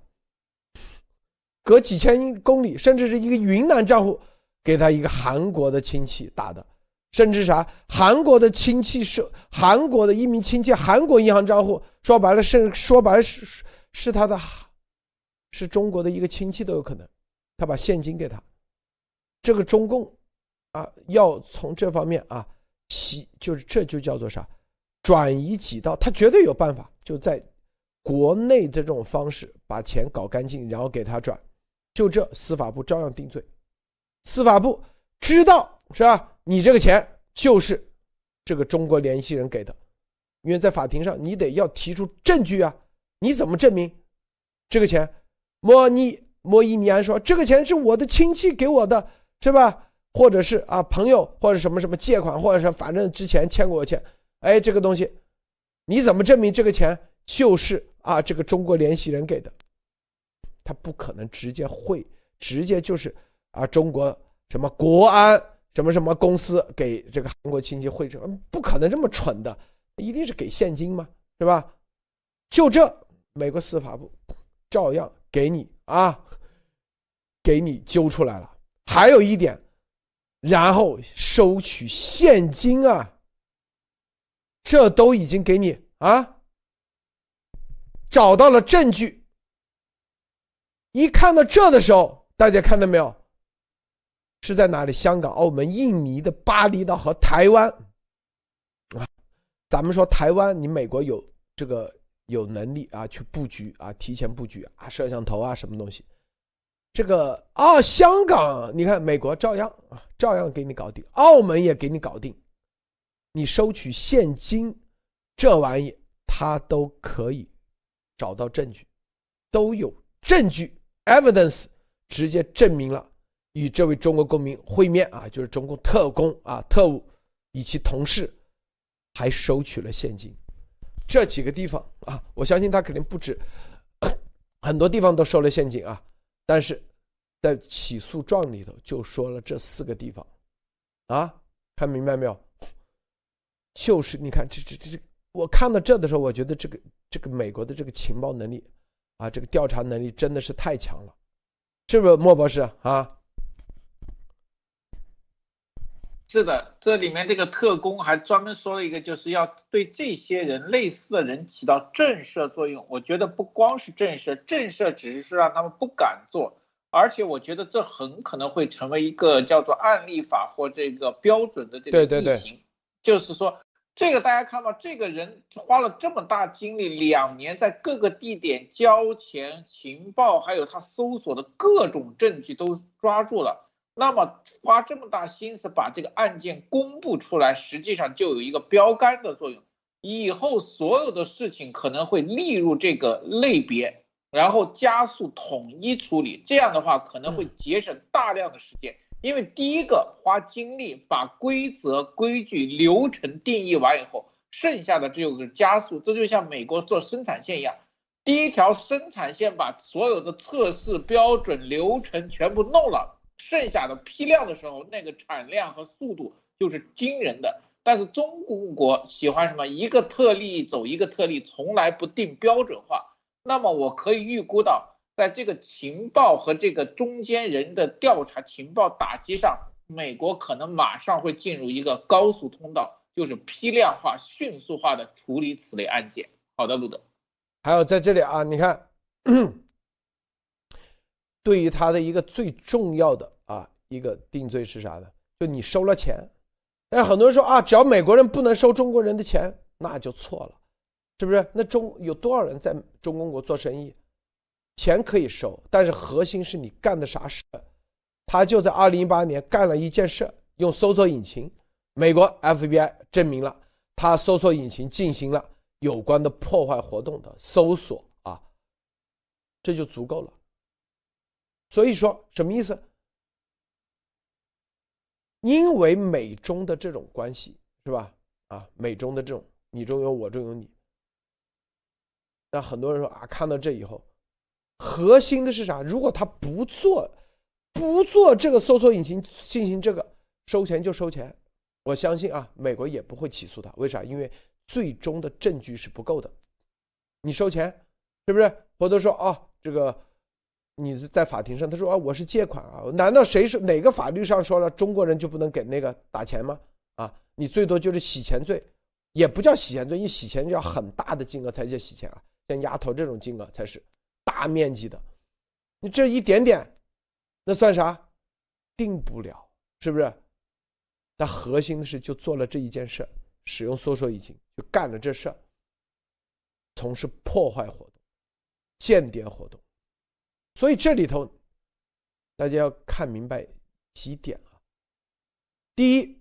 隔几千公里，甚至是一个云南账户给他一个韩国的亲戚打的，甚至啥韩国的亲戚是韩国的一名亲戚，韩国银行账户说白了是说白了是是他的，是中国的一个亲戚都有可能，他把现金给他。这个中共啊，要从这方面啊洗，就是这就叫做啥？转移几道，他绝对有办法，就在国内的这种方式把钱搞干净，然后给他转。就这，司法部照样定罪。司法部知道是吧？你这个钱就是这个中国联系人给的，因为在法庭上你得要提出证据啊。你怎么证明这个钱？莫尼莫伊尼安说这个钱是我的亲戚给我的，是吧？或者是啊朋友或者什么什么借款，或者是反正之前欠过我钱。哎，这个东西你怎么证明这个钱就是啊这个中国联系人给的？他不可能直接汇，直接就是啊中国什么国安什么什么公司给这个韩国亲戚汇成，不可能这么蠢的，一定是给现金嘛，是吧？就这。美国司法部照样给你啊，给你揪出来了。还有一点，然后收取现金啊，这都已经给你啊，找到了证据。一看到这的时候，大家看到没有？是在哪里？香港、澳门、印尼的巴厘岛和台湾啊。咱们说台湾，你美国有这个。有能力啊，去布局啊，提前布局啊，摄像头啊，什么东西？这个啊，香港，你看美国照样啊，照样给你搞定，澳门也给你搞定。你收取现金，这玩意他都可以找到证据，都有证据 evidence，直接证明了与这位中国公民会面啊，就是中共特工啊，特务以及同事，还收取了现金。这几个地方啊，我相信他肯定不止，很多地方都收了现金啊。但是，在起诉状里头就说了这四个地方，啊，看明白没有？就是你看这这这这，我看到这的时候，我觉得这个这个美国的这个情报能力啊，这个调查能力真的是太强了，是不是莫博士啊？是的，这里面这个特工还专门说了一个，就是要对这些人类似的人起到震慑作用。我觉得不光是震慑，震慑只是说让他们不敢做，而且我觉得这很可能会成为一个叫做案例法或这个标准的这个例行。就是说，这个大家看到这个人花了这么大精力，两年在各个地点交钱、情报，还有他搜索的各种证据都抓住了。那么花这么大心思把这个案件公布出来，实际上就有一个标杆的作用。以后所有的事情可能会列入这个类别，然后加速统一处理。这样的话可能会节省大量的时间，因为第一个花精力把规则、规矩、流程定义完以后，剩下的只有个加速。这就像美国做生产线一样，第一条生产线把所有的测试标准、流程全部弄了。剩下的批量的时候，那个产量和速度就是惊人的。但是中国喜欢什么？一个特例走一个特例，从来不定标准化。那么我可以预估到，在这个情报和这个中间人的调查情报打击上，美国可能马上会进入一个高速通道，就是批量化、迅速化的处理此类案件。好的，路德。还有在这里啊，你看。对于他的一个最重要的啊一个定罪是啥呢？就你收了钱，但是很多人说啊，只要美国人不能收中国人的钱，那就错了，是不是？那中有多少人在中公国做生意？钱可以收，但是核心是你干的啥事？他就在二零一八年干了一件事，用搜索引擎，美国 FBI 证明了他搜索引擎进行了有关的破坏活动的搜索啊，这就足够了。所以说什么意思？因为美中的这种关系是吧？啊，美中的这种你中有我中有你，那很多人说啊，看到这以后，核心的是啥？如果他不做，不做这个搜索引擎进行这个收钱就收钱，我相信啊，美国也不会起诉他。为啥？因为最终的证据是不够的。你收钱是不是？或者说啊，这个。你是在法庭上，他说啊，我是借款啊，难道谁是哪个法律上说了中国人就不能给那个打钱吗？啊，你最多就是洗钱罪，也不叫洗钱罪，你洗钱就要很大的金额才叫洗钱啊，像丫头这种金额才是大面积的，你这一点点，那算啥？定不了，是不是？但核心的是就做了这一件事，使用搜索引擎就干了这事儿，从事破坏活动、间谍活动。所以这里头，大家要看明白几点啊。第一，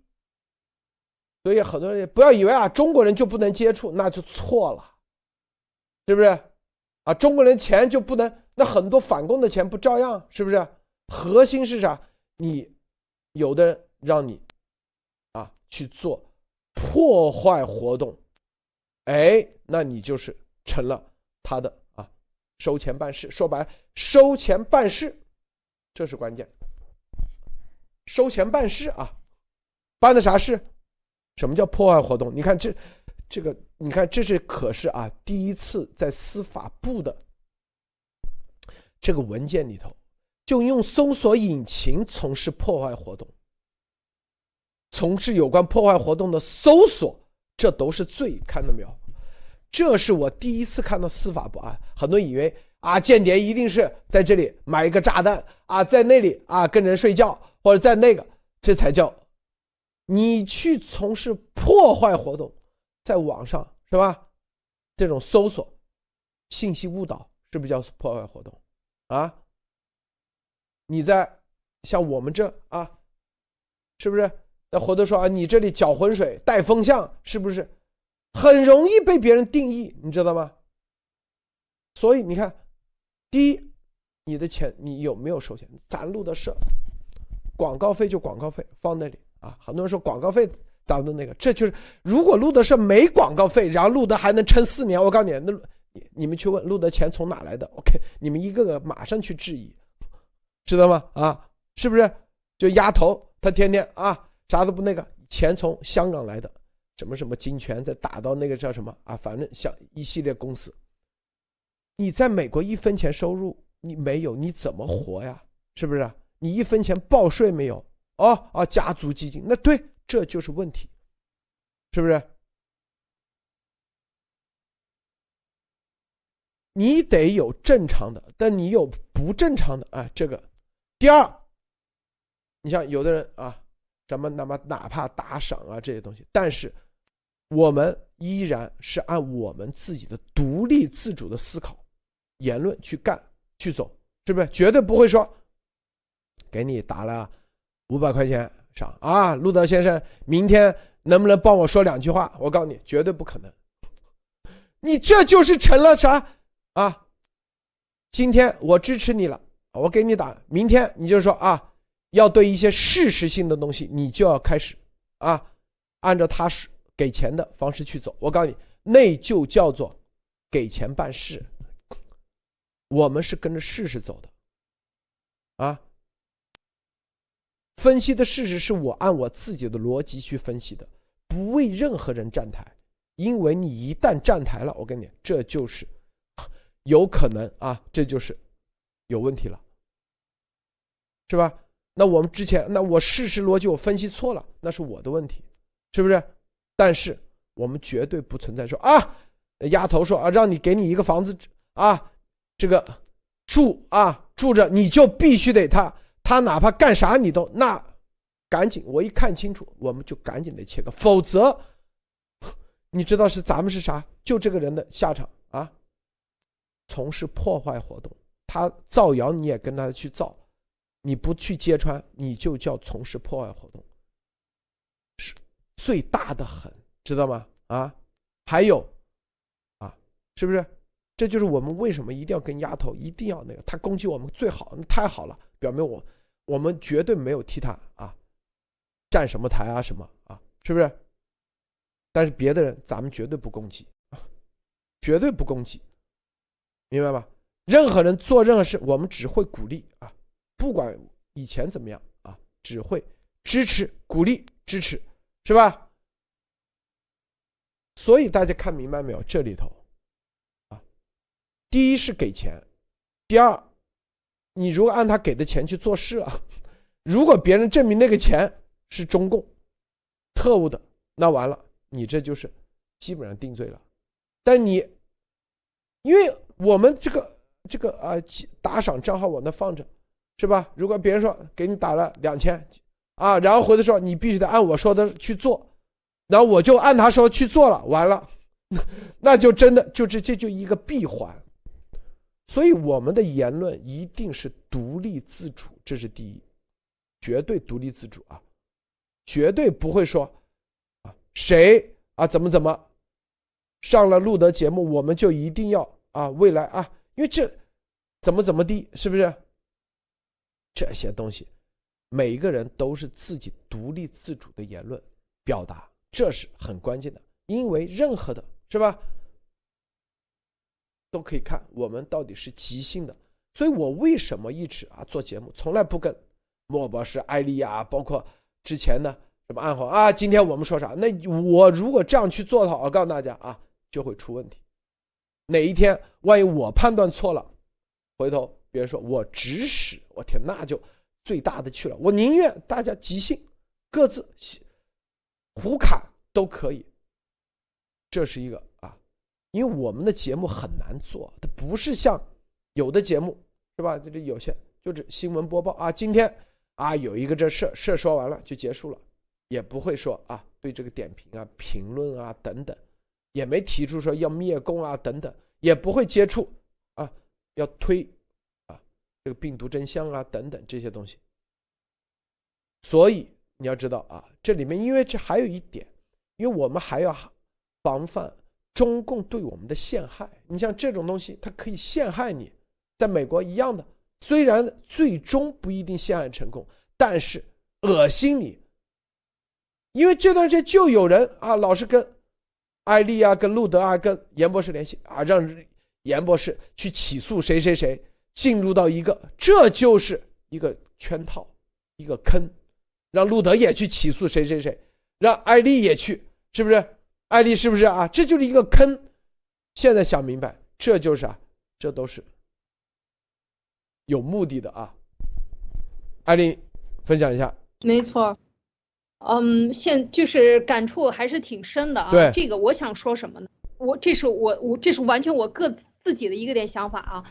所以很多人不要以为啊中国人就不能接触，那就错了，是不是？啊，中国人钱就不能？那很多反共的钱不照样？是不是？核心是啥？你有的人让你啊去做破坏活动，哎，那你就是成了他的啊收钱办事。说白了，收钱办事，这是关键。收钱办事啊，办的啥事？什么叫破坏活动？你看这。这个你看，这是可是啊，第一次在司法部的这个文件里头，就用搜索引擎从事破坏活动，从事有关破坏活动的搜索，这都是罪，看到没有？这是我第一次看到司法部啊，很多以为啊，间谍一定是在这里买一个炸弹啊，在那里啊跟人睡觉，或者在那个，这才叫你去从事破坏活动。在网上是吧？这种搜索、信息误导是不是叫破坏活动啊？你在像我们这啊，是不是？那或者说啊，你这里搅浑水、带风向，是不是很容易被别人定义？你知道吗？所以你看，第一，你的钱你有没有收钱？咱录的是广告费，就广告费放那里啊。很多人说广告费。当的那个，这就是如果路德是没广告费，然后路德还能撑四年，我告诉你，那你你们去问路德钱从哪来的？OK，你们一个个马上去质疑，知道吗？啊，是不是？就丫头，他天天啊啥都不那个，钱从香港来的，什么什么金泉再打到那个叫什么啊？反正像一系列公司，你在美国一分钱收入你没有，你怎么活呀？是不是？你一分钱报税没有？哦哦，家族基金那对。这就是问题，是不是？你得有正常的，但你有不正常的啊。这个，第二，你像有的人啊，咱们那么哪怕打赏啊这些东西，但是我们依然是按我们自己的独立自主的思考、言论去干去走，是不是？绝对不会说给你打了五百块钱。上啊，路德先生，明天能不能帮我说两句话？我告诉你，绝对不可能。你这就是成了啥啊？今天我支持你了，我给你打。明天你就说啊，要对一些事实性的东西，你就要开始啊，按照他是给钱的方式去走。我告诉你，那就叫做给钱办事。我们是跟着事实走的，啊。分析的事实是我按我自己的逻辑去分析的，不为任何人站台，因为你一旦站台了，我跟你，这就是有可能啊，这就是有问题了，是吧？那我们之前，那我事实逻辑我分析错了，那是我的问题，是不是？但是我们绝对不存在说啊，丫头说啊，让你给你一个房子啊，这个住啊住着，你就必须得他。他哪怕干啥你都那，赶紧我一看清楚，我们就赶紧得切割，否则，你知道是咱们是啥？就这个人的下场啊！从事破坏活动，他造谣你也跟他去造，你不去揭穿，你就叫从事破坏活动，是最大的很，知道吗？啊，还有，啊，是不是？这就是我们为什么一定要跟丫头一定要那个，他攻击我们最好，那太好了。表明我，我们绝对没有替他啊，站什么台啊什么啊，是不是？但是别的人咱们绝对不攻击啊，绝对不攻击，明白吗？任何人做任何事，我们只会鼓励啊，不管以前怎么样啊，只会支持、鼓励、支持，是吧？所以大家看明白没有？这里头啊，第一是给钱，第二。你如果按他给的钱去做事啊，如果别人证明那个钱是中共特务的，那完了，你这就是基本上定罪了。但你，因为我们这个这个啊打赏账号我那放着，是吧？如果别人说给你打了两千，啊，然后回头说你必须得按我说的去做，那我就按他说去做了，完了，那就真的就这这就一个闭环。所以我们的言论一定是独立自主，这是第一，绝对独立自主啊，绝对不会说啊谁啊怎么怎么上了路德节目，我们就一定要啊未来啊，因为这怎么怎么地，是不是？这些东西，每一个人都是自己独立自主的言论表达，这是很关键的。因为任何的，是吧？都可以看我们到底是即兴的。所以我为什么一直啊做节目，从来不跟莫博士、艾丽啊，包括之前的什么暗号啊，今天我们说啥？那我如果这样去做的话，我告诉大家啊，就会出问题。哪一天万一我判断错了，回头。别人说我指使，我天，那就最大的去了。我宁愿大家即兴，各自胡侃都可以。这是一个，因为我们的节目很难做，它不是像有的节目是吧？这里有些就是新闻播报啊，今天啊有一个这事事说完了就结束了，也不会说啊对这个点评啊、评论啊等等，也没提出说要灭共啊等等，也不会接触啊要推啊。这个病毒真相啊，等等这些东西，所以你要知道啊，这里面因为这还有一点，因为我们还要防范中共对我们的陷害。你像这种东西，它可以陷害你，在美国一样的，虽然最终不一定陷害成功，但是恶心你。因为这段时间就有人啊，老是跟艾丽啊、跟路德啊、跟严博士联系啊，让严博士去起诉谁谁谁。进入到一个，这就是一个圈套，一个坑，让路德也去起诉谁谁谁，让艾丽也去，是不是？艾丽是不是啊？这就是一个坑。现在想明白，这就是啊，这都是有目的的啊。艾丽，分享一下。没错，嗯，现就是感触还是挺深的啊。对，这个我想说什么呢？我这是我我这是完全我个自己的一个点想法啊。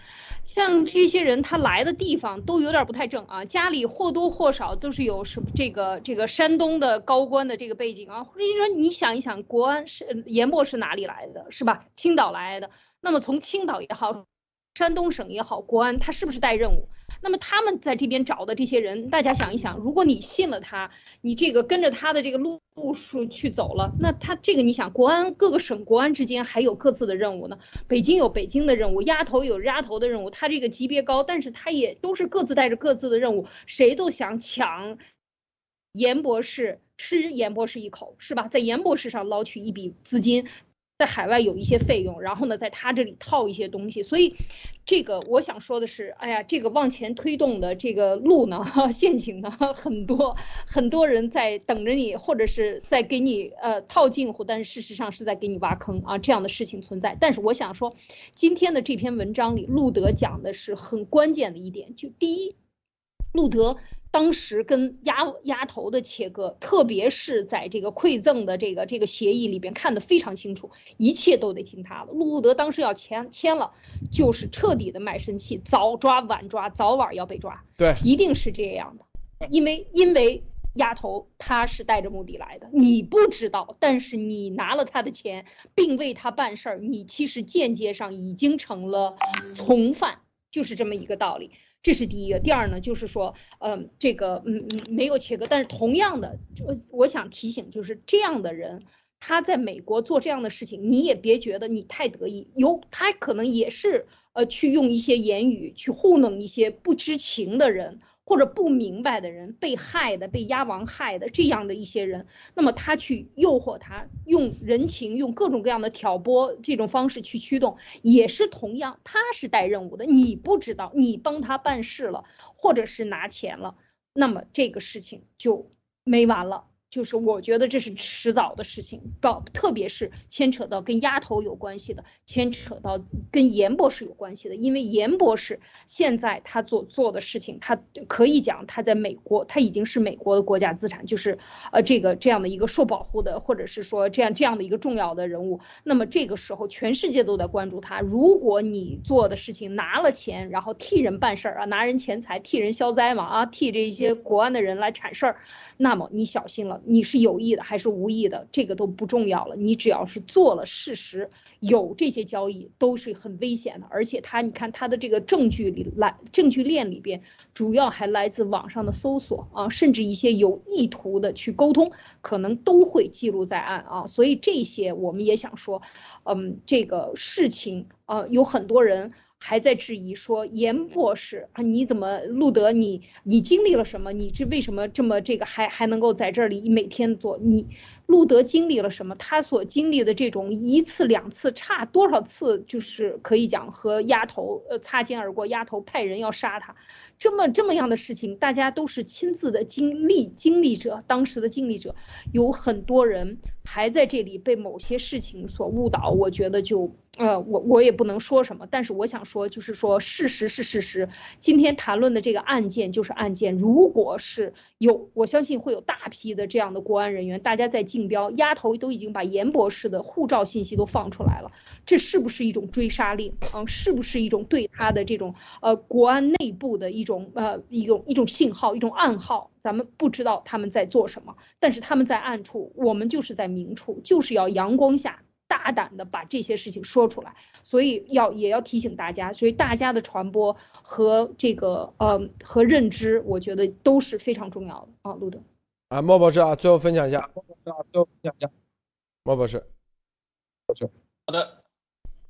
像这些人，他来的地方都有点不太正啊，家里或多或少都是有什么这个这个山东的高官的这个背景啊，或者说你想一想，国安是严博是哪里来的，是吧？青岛来的，那么从青岛也好。山东省也好，国安他是不是带任务？那么他们在这边找的这些人，大家想一想，如果你信了他，你这个跟着他的这个路数去走了，那他这个你想，国安各个省国安之间还有各自的任务呢。北京有北京的任务，丫头有丫头的任务，他这个级别高，但是他也都是各自带着各自的任务，谁都想抢严博士吃严博士一口，是吧？在严博士上捞取一笔资金。在海外有一些费用，然后呢，在他这里套一些东西，所以这个我想说的是，哎呀，这个往前推动的这个路呢，陷阱呢很多，很多人在等着你，或者是在给你呃套近乎，但是事实上是在给你挖坑啊，这样的事情存在。但是我想说，今天的这篇文章里，路德讲的是很关键的一点，就第一，路德。当时跟丫丫头的切割，特别是在这个馈赠的这个这个协议里边看得非常清楚，一切都得听他的。路德当时要签签了，就是彻底的卖身契，早抓晚抓，早晚要被抓。对，一定是这样的，因为因为丫头他是带着目的来的，你不知道，但是你拿了他的钱，并为他办事儿，你其实间接上已经成了从犯，就是这么一个道理。这是第一个，第二呢，就是说，嗯，这个，嗯嗯，没有切割，但是同样的，我我想提醒，就是这样的人，他在美国做这样的事情，你也别觉得你太得意，有他可能也是，呃，去用一些言语去糊弄一些不知情的人。或者不明白的人，被害的、被鸭王害的这样的一些人，那么他去诱惑他，用人情、用各种各样的挑拨这种方式去驱动，也是同样，他是带任务的。你不知道，你帮他办事了，或者是拿钱了，那么这个事情就没完了。就是我觉得这是迟早的事情，到特别是牵扯到跟丫头有关系的，牵扯到跟严博士有关系的，因为严博士现在他做做的事情，他可以讲他在美国，他已经是美国的国家资产，就是呃这个这样的一个受保护的，或者是说这样这样的一个重要的人物。那么这个时候全世界都在关注他。如果你做的事情拿了钱，然后替人办事儿啊，拿人钱财替人消灾嘛啊，替这些国安的人来铲事儿，那么你小心了。你是有意的还是无意的，这个都不重要了。你只要是做了事实，有这些交易都是很危险的。而且他，你看他的这个证据里来，证据链里边主要还来自网上的搜索啊，甚至一些有意图的去沟通，可能都会记录在案啊。所以这些我们也想说，嗯，这个事情呃，有很多人。还在质疑说严博士啊，你怎么路德你你经历了什么？你这为什么这么这个还还能够在这里每天做？你路德经历了什么？他所经历的这种一次两次差多少次，就是可以讲和丫头呃擦肩而过，丫头派人要杀他。这么这么样的事情，大家都是亲自的经历经历者，当时的经历者，有很多人还在这里被某些事情所误导。我觉得就呃，我我也不能说什么，但是我想说，就是说事实是事实。今天谈论的这个案件就是案件，如果是有，我相信会有大批的这样的国安人员，大家在竞标，丫头都已经把严博士的护照信息都放出来了。这是不是一种追杀令啊？是不是一种对他的这种呃国安内部的一种呃一种一种信号、一种暗号？咱们不知道他们在做什么，但是他们在暗处，我们就是在明处，就是要阳光下大胆的把这些事情说出来。所以要也要提醒大家，所以大家的传播和这个呃和认知，我觉得都是非常重要的啊。路德啊，莫博士啊，最后分享一下，莫博士啊，最后分享一下，莫博士，博士，好的。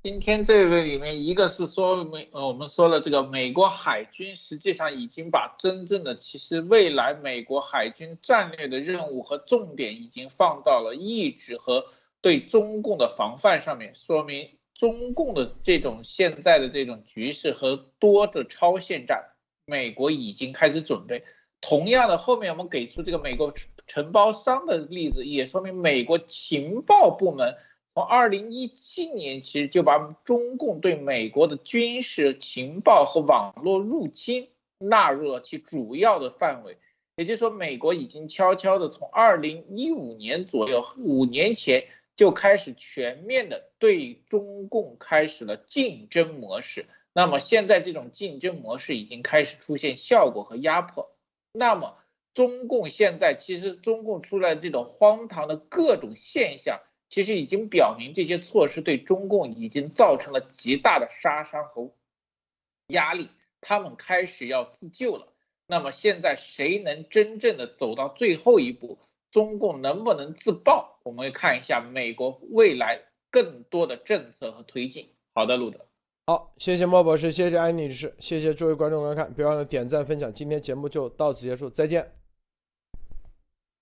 今天这个里面，一个是说美，呃，我们说了这个美国海军实际上已经把真正的，其实未来美国海军战略的任务和重点已经放到了抑制和对中共的防范上面，说明中共的这种现在的这种局势和多的超限战，美国已经开始准备。同样的，后面我们给出这个美国承包商的例子，也说明美国情报部门。从二零一七年其实就把中共对美国的军事情报和网络入侵纳入了其主要的范围，也就是说，美国已经悄悄的从二零一五年左右五年前就开始全面的对中共开始了竞争模式。那么现在这种竞争模式已经开始出现效果和压迫。那么中共现在其实中共出来这种荒唐的各种现象。其实已经表明，这些措施对中共已经造成了极大的杀伤和压力，他们开始要自救了。那么现在谁能真正的走到最后一步？中共能不能自爆？我们看一下美国未来更多的政策和推进。好的，路德。好，谢谢莫博士，谢谢安女士，谢谢诸位观众观看，别忘了点赞分享。今天节目就到此结束，再见。